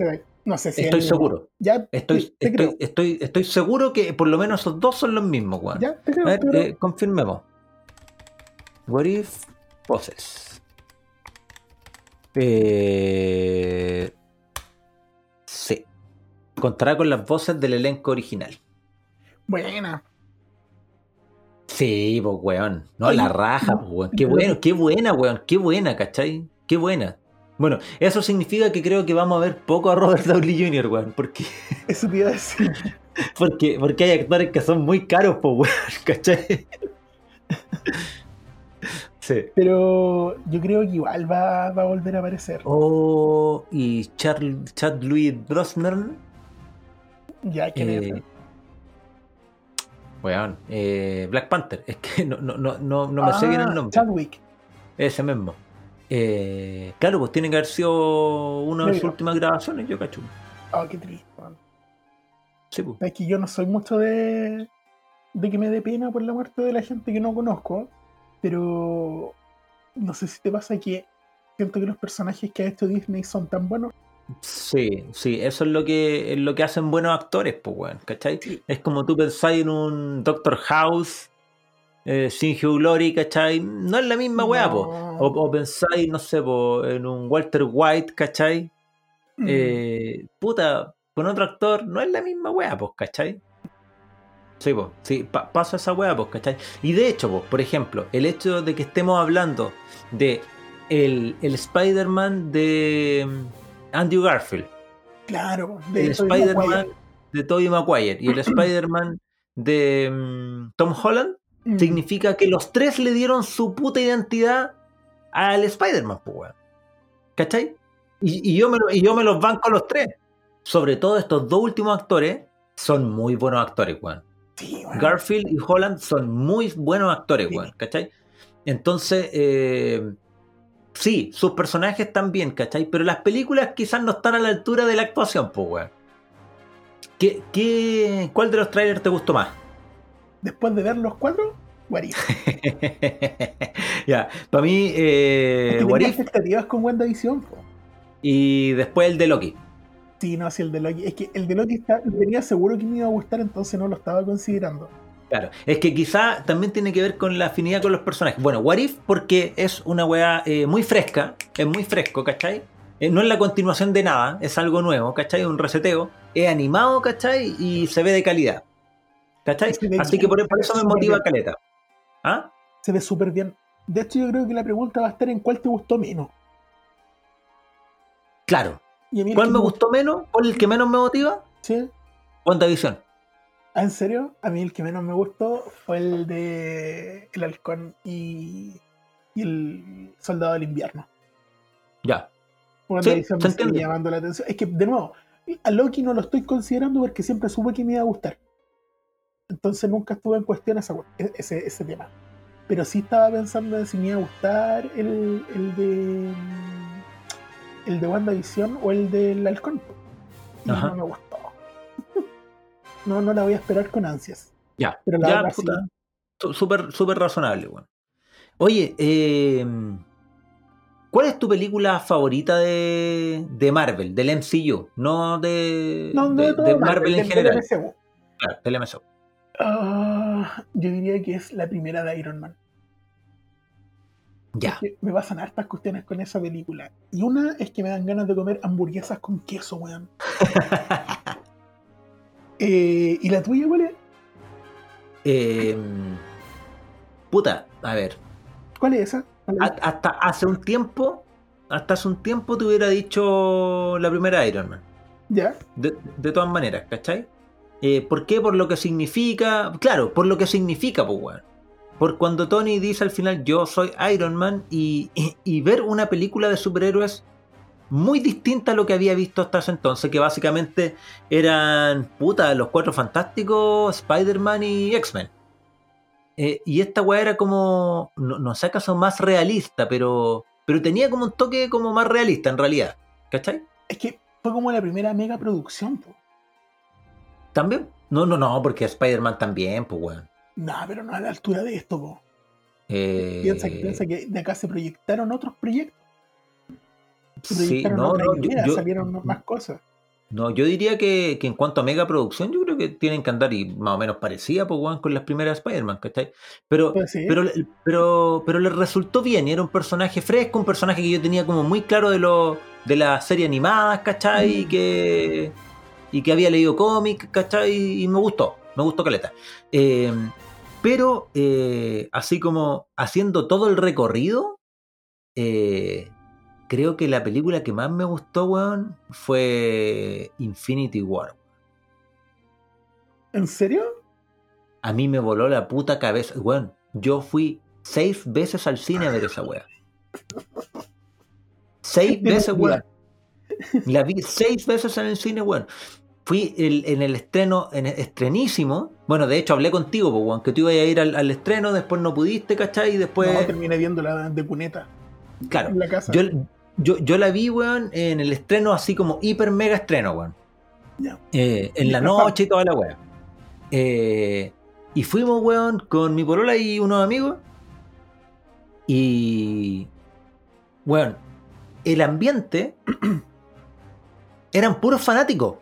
No sé si es Estoy seguro. Ya, Estoy, estoy, estoy, estoy seguro que por lo menos esos dos son los mismos, weón. Ya, te creo. A ver, te creo. eh, confirmemos. What if poses? Eh, sí. Contará con las voces del elenco original. Buena. Sí, pues, weón. No, Oye, la raja, pues, weón. Qué bueno, qué buena, weón. Qué buena, ¿cachai? Qué buena. Bueno, eso significa que creo que vamos a ver poco a Robert Downey Jr., weón. Porque, Eso te iba a decir. porque, porque hay actores que son muy caros, pues, weón. ¿Cachai? Sí. Pero yo creo que igual va, va a volver a aparecer. Oh, y Charl- Chad Louis Brosnan. Ya que Eh, weón, eh, Black Panther. Es que no, no, no, no, no me sé bien el nombre. Ah, Chadwick. Ese mismo. Eh, claro, pues tiene que haber sido una de sus Negro. últimas grabaciones, yo cacho. Oh, qué triste. man. Sí, pues. Es que yo no soy mucho de, de que me dé pena por la muerte de la gente que no conozco, pero no sé si te pasa que siento que los personajes que ha hecho Disney son tan buenos Sí, sí, eso es lo que, es lo que hacen buenos actores, pues, weón, ¿cachai? Sí. Es como tú pensáis en un Doctor House, eh, sin Hugh Glory, ¿cachai? No es la misma weá, po. No. O, o pensáis, no sé, po, en un Walter White, ¿cachai? Mm. Eh, puta, con otro actor no es la misma weá, pues, ¿cachai? Sí, pues, sí, pa- pasa esa weá, pues, ¿cachai? Y de hecho, pues, por ejemplo, el hecho de que estemos hablando de el, el Spider-Man de mm, Andrew Garfield, Claro, de el Spider-Man de Tobey Maguire y el Spider-Man de mm, Tom Holland, Mm. significa que los tres le dieron su puta identidad al Spider-Man, pues, weón. ¿Cachai? Y, y yo me, lo- y yo me los banco a los tres. Sobre todo estos dos últimos actores son muy buenos actores, weón. Sí. Garfield y Holland son muy buenos actores, Sí. weón. ¿Cachai? Entonces, eh, sí, sus personajes están bien, ¿cachai? Pero las películas quizás no están a la altura de la actuación, pues, weón. ¿Qué, qué, ¿Cuál de los trailers te gustó más? Después de ver los cuatro, What If. ya, para mí, eh, Es que What tenía If expectativas con WandaVision. po. y después el de Loki. Sí, no, sí, el de Loki. Es que el de Loki está, tenía seguro que me iba a gustar, entonces no lo estaba considerando. Claro, es que quizá también tiene que ver con la afinidad con los personajes. Bueno, What If porque es una weá eh, muy fresca, es muy fresco, ¿cachai? Eh, no es la continuación de nada, es algo nuevo, ¿cachai? Un reseteo. Es animado, ¿cachai? Y se ve de calidad. ¿Cachai? Así que por, por eso me motiva caleta. ¿Ah? Se ve súper bien. De hecho, yo creo que la pregunta va a estar en cuál te gustó menos. Claro. Y a mí el ¿Cuál me gustó menos? ¿Cuál el que menos me motiva? ¿Sí? WandaVision. Ah, ¿En serio? A mí el que menos me gustó fue el de El Halcón y, y el Soldado del Invierno. Ya. WandaVision se me sigue llamando la atención. Es que, de nuevo, a Loki no lo estoy considerando porque siempre supe que me iba a gustar. Entonces nunca estuve en cuestión esa- ese, ese tema. Pero sí estaba pensando en si me iba a gustar el, el de. El de WandaVision o el del Halcón. Y Ajá. no me gustó. No, no la voy a esperar con ansias. Ya. Pero la ya, sí. puta. Su- Súper, súper razonable, weón. Oye, eh, ¿cuál es tu película favorita de, de Marvel, del MCU? No de, No, no de, Marvel, Marvel en del- del general. MCU. Claro, del MCU. Ah, yo diría que es la primera de Iron Man. Ya. Es que me pasan hartas cuestiones con esa película. Y una es que me dan ganas de comer hamburguesas con queso, weón. Eh, ¿Y la tuya, cuál es? Eh, puta, a ver. ¿Cuál es esa? Hasta hace un tiempo, hasta hace un tiempo te hubiera dicho la primera Iron Man. ¿Ya? De, de todas maneras, ¿cachai? Eh, ¿Por qué? Por lo que significa. Claro, por lo que significa, pues, weón. Por cuando Tony dice al final, yo soy Iron Man, y, y- y ver una película de superhéroes muy distinta a lo que había visto hasta ese entonces, que básicamente eran, puta, los cuatro fantásticos, Spider-Man y X-Men. Eh, y esta weá era como, no, no sé acaso más realista, pero, pero tenía como un toque como más realista en realidad, ¿cachai? Es que fue como la primera mega producción, po. ¿También? No, no, no, porque Spider-Man también, pues, weón. No, pero no a la altura de esto, po. Eh, Piensa, que, piensa que de acá se proyectaron otros proyectos. Se sí, proyectaron no, otras no, ideas, yo- salieron más cosas. no, yo diría que, que en cuanto a mega producción, yo creo que tienen que andar y más o menos parecida, pues, weón, con las primeras Spider-Man, ¿cachai? Pero, Pues sí. pero, pero, pero le resultó bien y era un personaje fresco, un personaje que yo tenía como muy claro de lo de las series animadas, ¿cachai? Y Mm. que, y que había leído cómics, ¿cachai? Y me gustó, me gustó Caleta. Eh, pero eh, así como haciendo todo el recorrido, eh, creo que la película que más me gustó, weón, fue Infinity War. ¿En serio? A mí me voló la puta cabeza. Weón, yo fui seis veces al cine a ver esa weá. Seis veces, weón. La vi seis veces en el cine, weón. Fui el- en el estreno, en el estrenísimo. Bueno, de hecho hablé contigo, pues, weón, que tú ibas a ir al, al estreno, después no pudiste, ¿cachai? Y después. no, terminé viéndola de cuneta claro. en la casa. Yo, yo, yo la vi, weón, en el estreno así como hiper mega estreno, weón. Ya. Eh, en la noche y toda la weá. Eh, y fuimos, weón, con mi polola y unos amigos. Y. Weón, el ambiente eran puros fanáticos.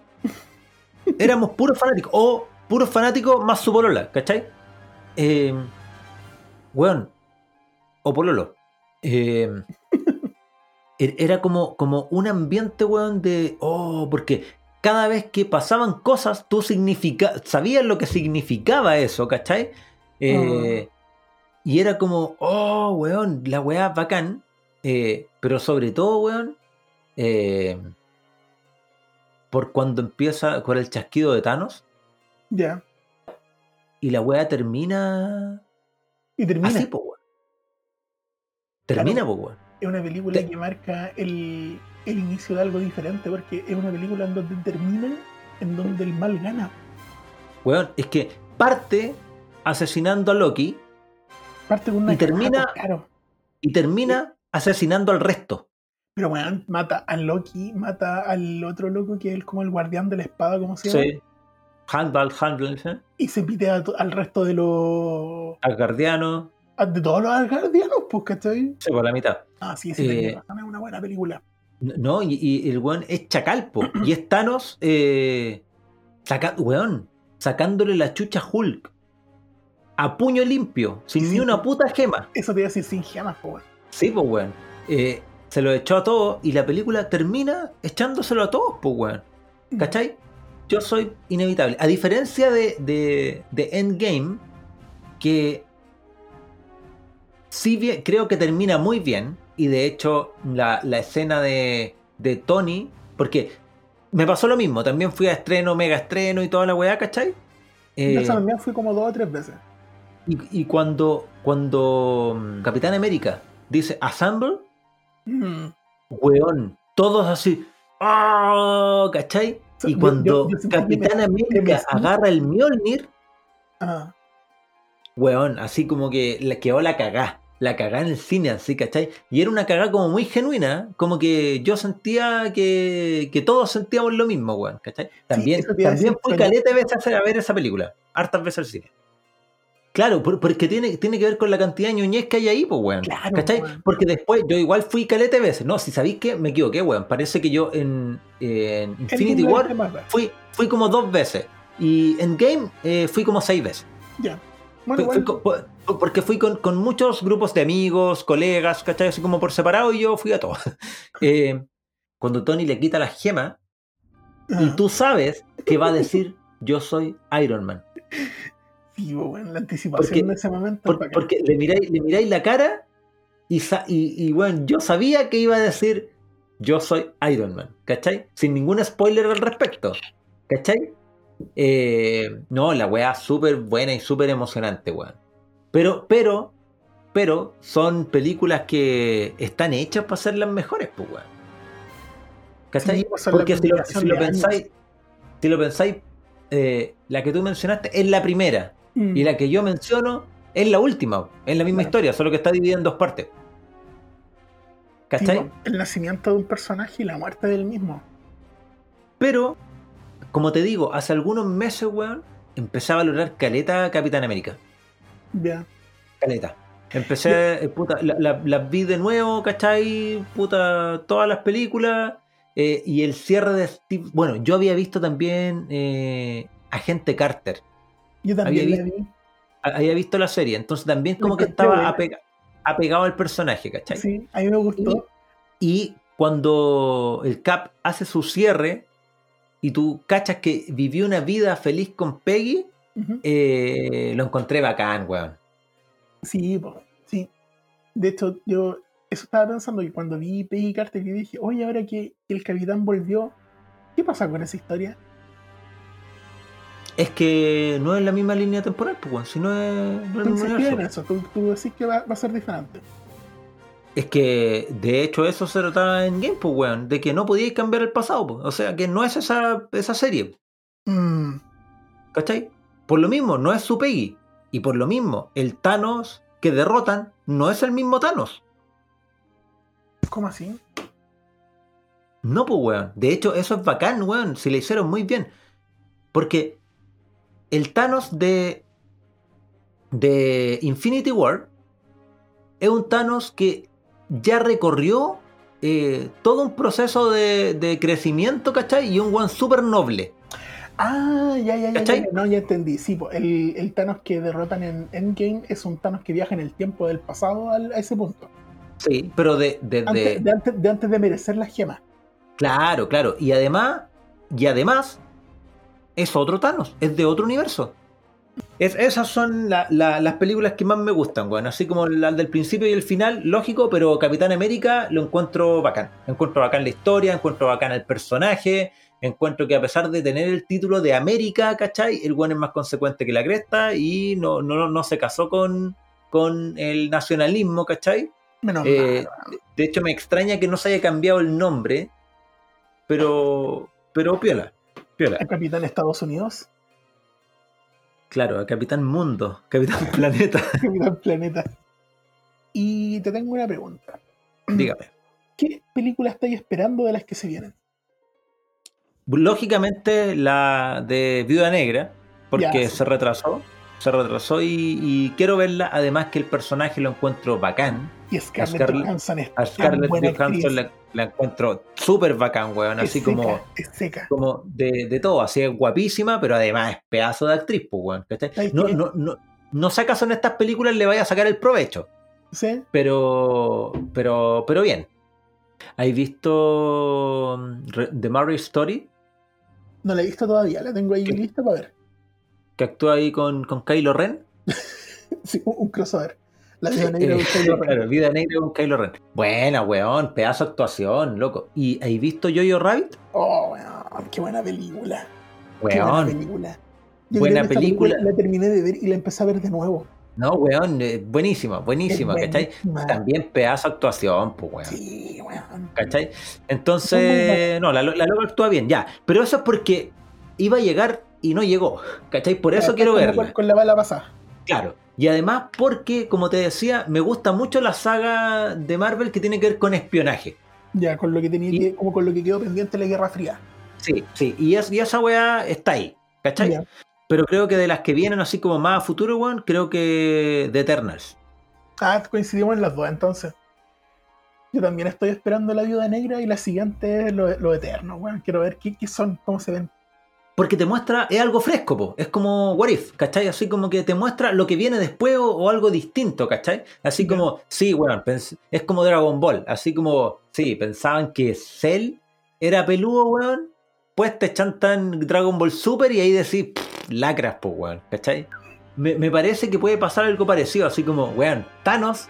Éramos puros fanáticos. O puros fanáticos más su polola, ¿cachai? Eh, weón. O pololo. Eh, er- era como, como un ambiente, weón, de. Oh, porque cada vez que pasaban cosas, tú significa, sabías lo que significaba eso, ¿cachai? Eh, Y era como, oh, weón, la weá bacán. Eh, pero sobre todo, weón, eh, por cuando empieza con el chasquido de Thanos Ya. y la weá termina Y termina. así, po, weón. Termina, po, weón. Es una película Te- que marca el, el inicio de algo diferente, porque es una película en donde termina, en donde el mal gana. Weón, es que parte asesinando a Loki Parte con una Y termina- claro. y termina asesinando al resto. Pero weón, mata a Loki, mata al otro loco que es como el guardián de la espada, como se llama. Sí. Handball, Handball, ¿eh? Y se pitea al resto de los. Asgardiano, a- de todos los guardianos, pues, ¿cachai? sí, por la mitad. Ah, sí, sí, Eh, es una buena película. No, y, y el weón es Chacalpo. y es Thanos, eh, saca- weón, sacándole la chucha a Hulk. A puño limpio, sin Sí. ni una puta gema. Eso te iba a decir sin gemas, pues, weón. Sí, pues, weón. Eh, se lo echó a todos y la película termina echándoselo a todos, pues, weón. ¿Cachai? Yo soy inevitable. A diferencia de, de, de Endgame, que sí bien, creo que termina muy bien. Y de hecho, la, la escena de, de Tony, porque me pasó lo mismo. También fui a estreno, mega estreno y toda la weá, ¿cachai? Eh, Yo también fui como dos o tres veces. y, y cuando, cuando mm, Capitán América dice Assemble, Mm. weón, todos así. ¡ah! ¿Cachai? Y cuando yo- yo Capitán me- América me agarra el Mjolnir, Ah, weón, así como que le quedó la cagá. La cagá en el cine, así, ¿cachai? Y era una cagá como muy genuina, como que yo sentía que, que todos sentíamos lo mismo, weón, ¿cachai? También, a también fui caleta veces a ver esa película, hartas veces al cine. Claro, por- porque tiene, tiene que ver con la cantidad de ñoñez que hay ahí, pues, weón. Claro, ¿Cachai? weón. Porque después yo igual fui caleta de veces. No, si sabéis que me equivoqué, weón. Parece que yo en, en Infinity War fui, fui como dos veces. Y en Game eh, fui como seis veces. Ya. Bueno, Fui- po- porque fui con, con muchos grupos de amigos, colegas, ¿cachai? Así como por separado y yo fui a todos. Eh, cuando Tony le quita la gema y ah, tú sabes que va a decir yo soy Iron Man. la anticipación porque- de ese momento. Por- porque le miráis, le miráis la cara y, y, y, bueno, yo sabía que iba a decir yo soy Iron Man, ¿cachai? Sin ningún spoiler al respecto, ¿cachai? Eh, no, la weá súper buena y súper emocionante, weón. Pero, pero, pero son películas que están hechas para ser las mejores, pues, weón. ¿Cachai? Sí, pues, Porque si lo, si pensáis, si lo pensáis, eh, la que tú mencionaste es la primera. Mm. Y la que yo menciono es la última, es la misma Claro. historia, solo que está dividida en dos partes. ¿Cachai? El nacimiento de un personaje y la muerte del mismo. Pero, como te digo, hace algunos meses, weón, empecé a valorar Caleta Capitán América. Ya. Caleta. Empecé, eh, puta, la- la- las vi de nuevo, ¿cachai? Puta, todas las películas. eh, y el cierre de Steve. Bueno, yo había visto también eh, Agente Carter. Yo también Había la vi. Había visto la serie, entonces también como que estaba apega- apegado al personaje, ¿cachai? Sí, a mí me gustó. Y cuando el Cap hace su cierre y tú cachas que vivió una vida feliz con Peggy, eh, lo encontré bacán, weón. Sí, po, sí. De hecho, yo eso estaba pensando y cuando vi Peggy Carter y dije, oye, ahora que el capitán volvió, ¿qué pasa con esa historia? Es que no es la misma línea temporal, pues, si no es, no es el mismo universo. eso, tú, tú decís que va, va a ser diferente. Es que de hecho eso se trataba en Game, pues, weón, de que no podíais cambiar el pasado, pues. o sea, que no es esa, esa serie, Mm, ¿cachai? Por lo mismo, no es su Peggy. Y por lo mismo, el Thanos que derrotan no es el mismo Thanos. ¿Cómo así? No, pues, weón. De hecho, eso es bacán, weón. Si le hicieron muy bien. Porque el Thanos de, de Infinity War es un Thanos que ya recorrió eh, todo un proceso de, de crecimiento, ¿cachai? Y un one súper noble. Ah, ya, ya, ya, no, ya entendí. Sí, el, el Thanos que derrotan en Endgame es un Thanos que viaja en el tiempo del pasado al- a ese punto. Sí, pero de, de- de- Antes de, antes, de antes de merecer las gemas. Claro, claro. Y además, y además, es otro Thanos, es de otro universo. Es- esas son la- la- las películas que más me gustan, weón. Así como las del principio y el final, lógico, pero Capitán América lo encuentro bacán. Encuentro bacán la historia, encuentro bacán el personaje, encuentro que a pesar de tener el título de América, ¿cachai? El weón es más consecuente que la cresta y no, no, no se casó con, con el nacionalismo, ¿cachai? Menos Eh, mal. de hecho, me extraña que no se haya cambiado el nombre, pero, pero piola, piola. El Capitán Estados Unidos, Claro, a Capitán Mundo, Capitán Planeta. Capitán Planeta. Y te tengo una pregunta. Dígame. ¿Qué película estáis esperando de las que se vienen? Lógicamente, la de Viuda Negra, porque Ya, sí. se retrasó, se retrasó y, y quiero verla. Además, que el personaje lo encuentro bacán. Y Scarlett Scarlett- Johansson es A Scarlett buena Johansson la, la encuentro súper bacán, weón. Así seca, como, seca. como de, de todo, así es guapísima, pero además es pedazo de actriz, pues, weón. ¿cachai? ¿Sabes No, no, no, no sé acaso en estas películas le vaya a sacar el provecho, ¿Sí? pero, pero, pero bien. ¿Has visto mm, The Marriage Story? No la he visto todavía, la tengo ahí lista para ver. Que actúa ahí con, con Kylo Ren. Sí, un, un crossover. La vida negra de Kylo Ren. claro, Vida Negra con Kylo Ren. Buena, weón, pedazo de actuación, loco. ¿Y has visto Jojo Rabbit? Oh, weón, qué buena película. Qué buena Weón, película. Yo buena película. La terminé de ver y la empecé a ver de nuevo. no, weón, eh, buenísima, buenísima, ¿cachai? También pedazo de actuación, pues, weón. Sí, weón. ¿Cachai? Entonces, no, la, la loca actúa bien, ya. Pero eso es porque iba a llegar y no llegó, ¿cachai? Por eso quiero verla. Con la bala pasada. Claro. Y además porque, como te decía, me gusta mucho la saga de Marvel que tiene que ver con espionaje. Ya, con lo que tenía Y- como con lo que quedó pendiente de la Guerra Fría. Sí, sí. Y, es- y esa weá está ahí, ¿cachai? Ya. Pero creo que de las que vienen así como más a futuro, weón, creo que The Eternals. Ah, coincidimos en las dos entonces. Yo también estoy esperando la viuda negra y la siguiente es lo, lo eterno, weón. Quiero ver qué, qué son, cómo se ven. Porque te muestra, es algo fresco, po. es como What If, ¿cachai? Así como que te muestra lo que viene después o, o algo distinto, ¿cachai? Así como, sí, weón, pens- es como Dragon Ball, así como, sí, pensaban que Cell era peludo, weón, pues te chantan Dragon Ball Super y ahí decís, "Pff, lacras, pues, weón, ¿cachai? Me, me parece que puede pasar algo parecido, así como, weón, Thanos,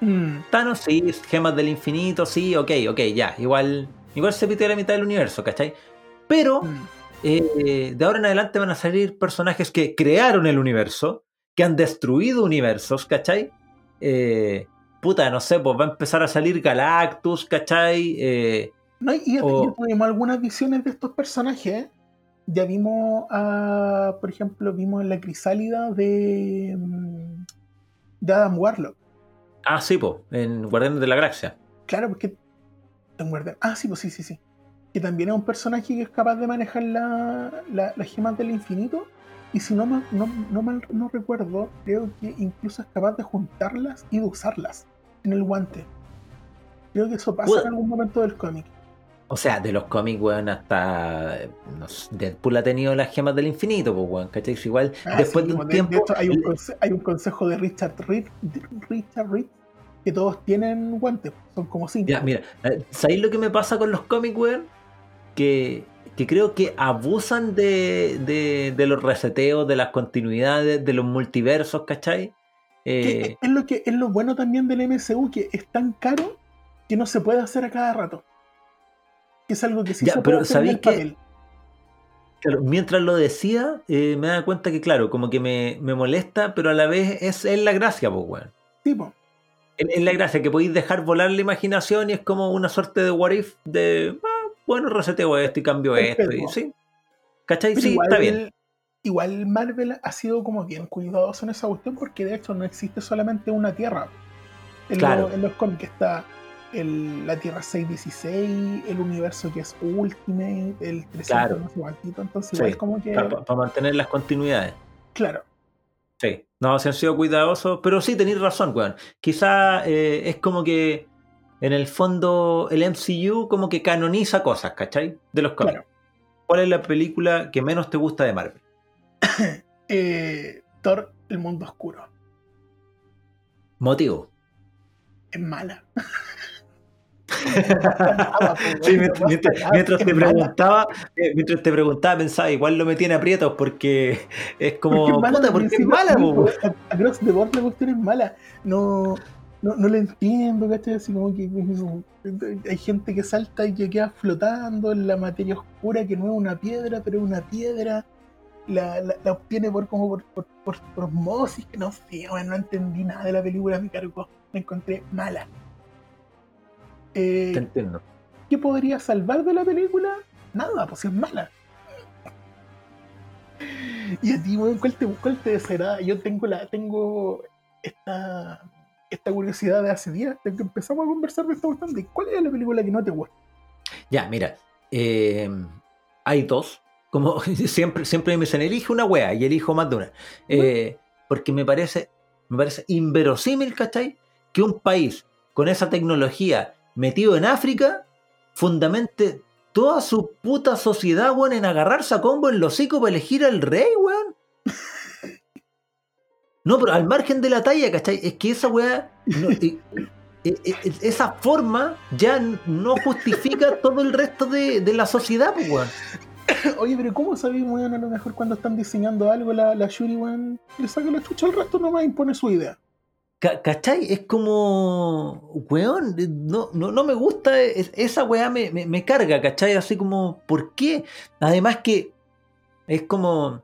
Mm, Thanos, sí, gemas del infinito, sí, ok, ok, ya, igual, igual se pite la mitad del universo, ¿cachai? Pero mm. Eh, de ahora en adelante van a salir personajes que crearon el universo, que han destruido universos, ¿cachai? Eh, puta, no sé, pues va a empezar a salir Galactus, ¿cachai? Eh, No, y ya, O- ya tuvimos algunas visiones de estos personajes. Ya vimos a, por ejemplo, vimos la crisálida de, mm, de Adam Warlock. ah, sí, pues, en Guardianes de la Galaxia. Claro, porque. Ah, sí, pues sí, sí, sí. Que también es un personaje que es capaz de manejar la, la- las gemas del infinito. Y si no, no, no mal no recuerdo, creo que incluso es capaz de juntarlas y de usarlas en el guante. Creo que eso pasa en algún momento del cómic. O sea, de los cómics, weón, hasta eh, no sé, Deadpool ha tenido las gemas del infinito, pues, weón, ¿cachai? Igual, Ah, después sí, de un de- de tiempo... hecho, hay, un el- conse- hay un consejo de Richard Reed, de Richard Reed que todos tienen guantes, son como cinco. Ya, mira, eh, ¿sabéis lo que me pasa con los cómics, weón? Que, que creo que abusan de, de, de los reseteos, de las continuidades, de los multiversos, ¿cachai? Que Eh, es, lo que, es lo bueno también del MCU, que es tan caro que no se puede hacer a cada rato. Que es algo que sí Ya, se puede hacer en el ¿sabéis qué? papel. claro, mientras lo decía, eh, me da cuenta que, claro, como que me, me molesta, pero a la vez es, es la gracia, pues, weón. Tipo, Es, es la gracia, que podéis dejar volar la imaginación y es como una suerte de what if de, ah, bueno, reseteo esto y cambio esto, y sí. ¿Cachai? pero Sí, igual, está bien. igual Marvel ha sido como bien cuidadoso en esa cuestión porque de hecho no existe solamente una Tierra. En, Claro. lo- en los cómics está el- la Tierra 616, el universo que es Ultimate, el 300 Claro. no sé entonces Sí, igual como que... Para mantener las continuidades. Claro. Sí, no, se han sido cuidadosos, pero sí, tenéis razón, weón. Quizá eh, es como que en el fondo el MCU como que canoniza cosas, ¿cachai? De los cómics. Claro. ¿Cuál es la película que menos te gusta de Marvel? Eh, Thor, el mundo oscuro. Motivo. Es mala. Sí, mientras, mientras- mientras te preguntaba, eh, mientras te preguntaba, pensaba, igual lo metí en aprietos porque es como, puta, ¿por qué es mala? Across the board la cuestión es mala. No, no, no la entiendo, ¿cachai? Así como que hay gente que salta y que queda flotando en la materia oscura, que no es una piedra, pero es una piedra. La, la, la obtiene por como por, por, por, por osmosis, que no sé, bueno, no entendí nada de la película, me cargó, la encontré mala. Eh, Te entiendo. ¿Qué podría salvar de la película? Nada, pues es mala. Y a ti, weón, ¿cuál te, cuál te? Yo tengo la, tengo esta, esta curiosidad de hace días, de que empezamos a conversar de esta cuestión de cuál es la película que no te gusta. Ya, mira, eh, hay dos. Como siempre, siempre me dicen, elige una wea y elijo más de una. Eh, porque me parece, me parece inverosímil, ¿cachai? Que un país con esa tecnología metido en África fundamente toda su puta sociedad, weón, en agarrarse a combo en los hocico para elegir al rey, weón. No, pero al margen de la talla, ¿cachai? Es que esa weá, no, esa forma ya no justifica todo el resto de, de la sociedad, pues, weón. Oye, pero ¿cómo sabéis, weón, a lo mejor cuando están diseñando algo, la, la Shuri, weón, le saca la chucha al resto nomás impone su idea? Ca- ¿Cachai? Es como, weón, no, no, no me gusta, es- esa weá me, me, me carga, ¿cachai? Así como, ¿por qué? Además que es como,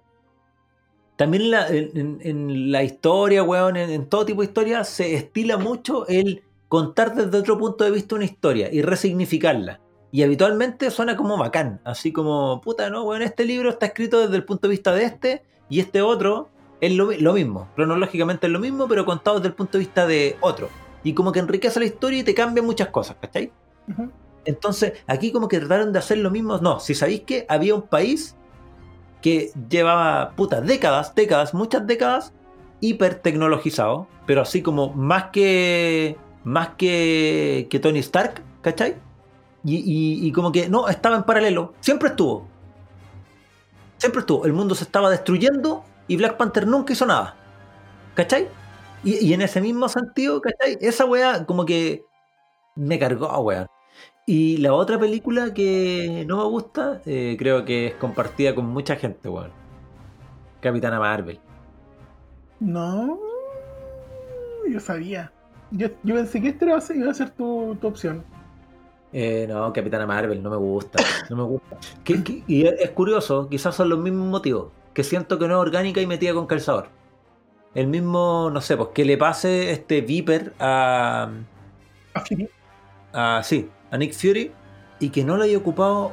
también en la, en, la historia, weón, en, en todo tipo de historia, se estila mucho el contar desde otro punto de vista una historia y resignificarla. Y habitualmente suena como bacán, así como, puta, no, weón, este libro está escrito desde el punto de vista de este y este otro es lo, lo mismo, cronológicamente es lo mismo, pero contado desde el punto de vista de otro. Y como que enriquece la historia y te cambia muchas cosas, ¿cachai? Entonces, aquí como que trataron de hacer lo mismo. No, si sabéis que había un país que llevaba, puta, décadas, décadas, muchas décadas, hiper tecnologizado, pero así como más que, más que, Tony Stark, ¿cachai? Y, como que no, estaba en paralelo, siempre estuvo. Siempre estuvo. El mundo se estaba destruyendo y Black Panther nunca hizo nada. ¿Cachai? Y, y en ese mismo sentido, ¿cachai? Esa weá como que me cargó, weón. Y la otra película que no me gusta, eh, creo que es compartida con mucha gente, weón. Capitana Marvel. No, yo sabía. Yo, yo pensé que este iba a ser, iba a ser tu, tu opción. Eh, no, Capitana Marvel, no me gusta. No me gusta. Que- que- y es curioso, quizás son los mismos motivos. Que siento que no es orgánica y metida con calzador. El mismo, no sé, pues que le pase este Viper a. A a sí, a Nick Fury y que no lo haya ocupado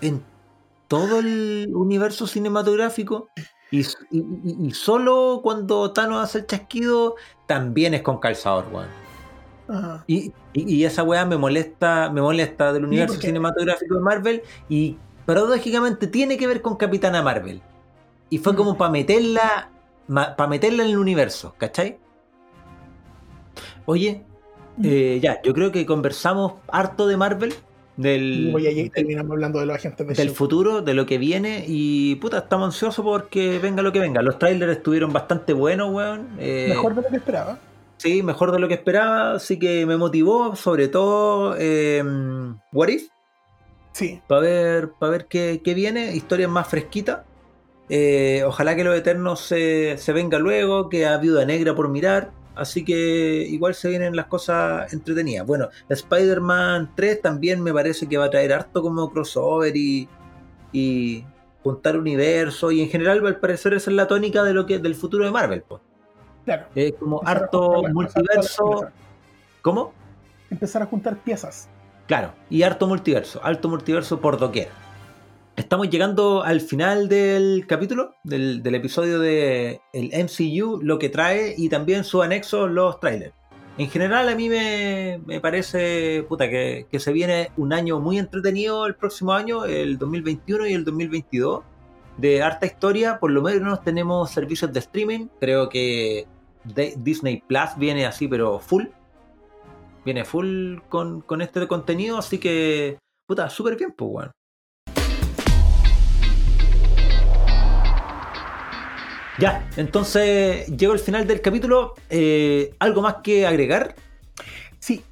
en todo el universo cinematográfico. Y, y- y- y solo cuando Thanos hace el chasquido, también es con calzador, weón. Y, y- esa weá me molesta, me molesta del universo cinematográfico de Marvel y paradójicamente tiene que ver con Capitana Marvel. Y fue Mm. como para meterla, para meterla en el universo, ¿cachai? Oye, Mm. Eh, ya, yo creo que conversamos harto de Marvel, del, voy a del, terminamos hablando de los agentes de del S.H.I.E.L.D.. futuro, de lo que viene y puta, estamos ansiosos porque venga lo que venga. Los trailers estuvieron bastante buenos, weón. Eh, Mejor de lo que esperaba. Sí, mejor de lo que esperaba, así que me motivó, sobre todo eh, What If, Sí. para ver, para ver qué, qué viene, historias más fresquitas. Eh, ojalá que los Eternos se, se venga luego, que a Viuda Negra por mirar, así que igual se vienen las cosas entretenidas. Bueno, Spider-Man 3 también me parece que va a traer harto como crossover y, y juntar universo, y en general al parecer esa es la tónica de lo que del futuro de Marvel, pues. Claro. Es como Empezar harto multiverso. ¿Cómo? Empezar a juntar piezas. Claro, y harto multiverso, alto multiverso por doquier. Estamos llegando al final del capítulo, del, episodio de el MCU, lo que trae y también su anexo, los trailers. En general, a mí me, me parece puta, que, se viene un año muy entretenido el próximo año, el 2021 y el 2022, de harta historia. Por lo menos tenemos servicios de streaming. Creo que Disney Plus viene así, pero full. Viene full con, con este contenido, así que, puta, súper bien, pues. Ya, entonces llegó el final del capítulo. Eh, ¿Algo más que agregar? Sí.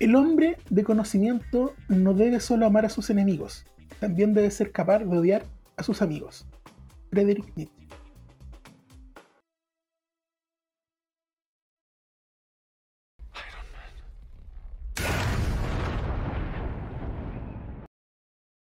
El hombre de conocimiento no debe solo amar a sus enemigos, también debe ser capaz de odiar a sus amigos. Frederick Nietzsche.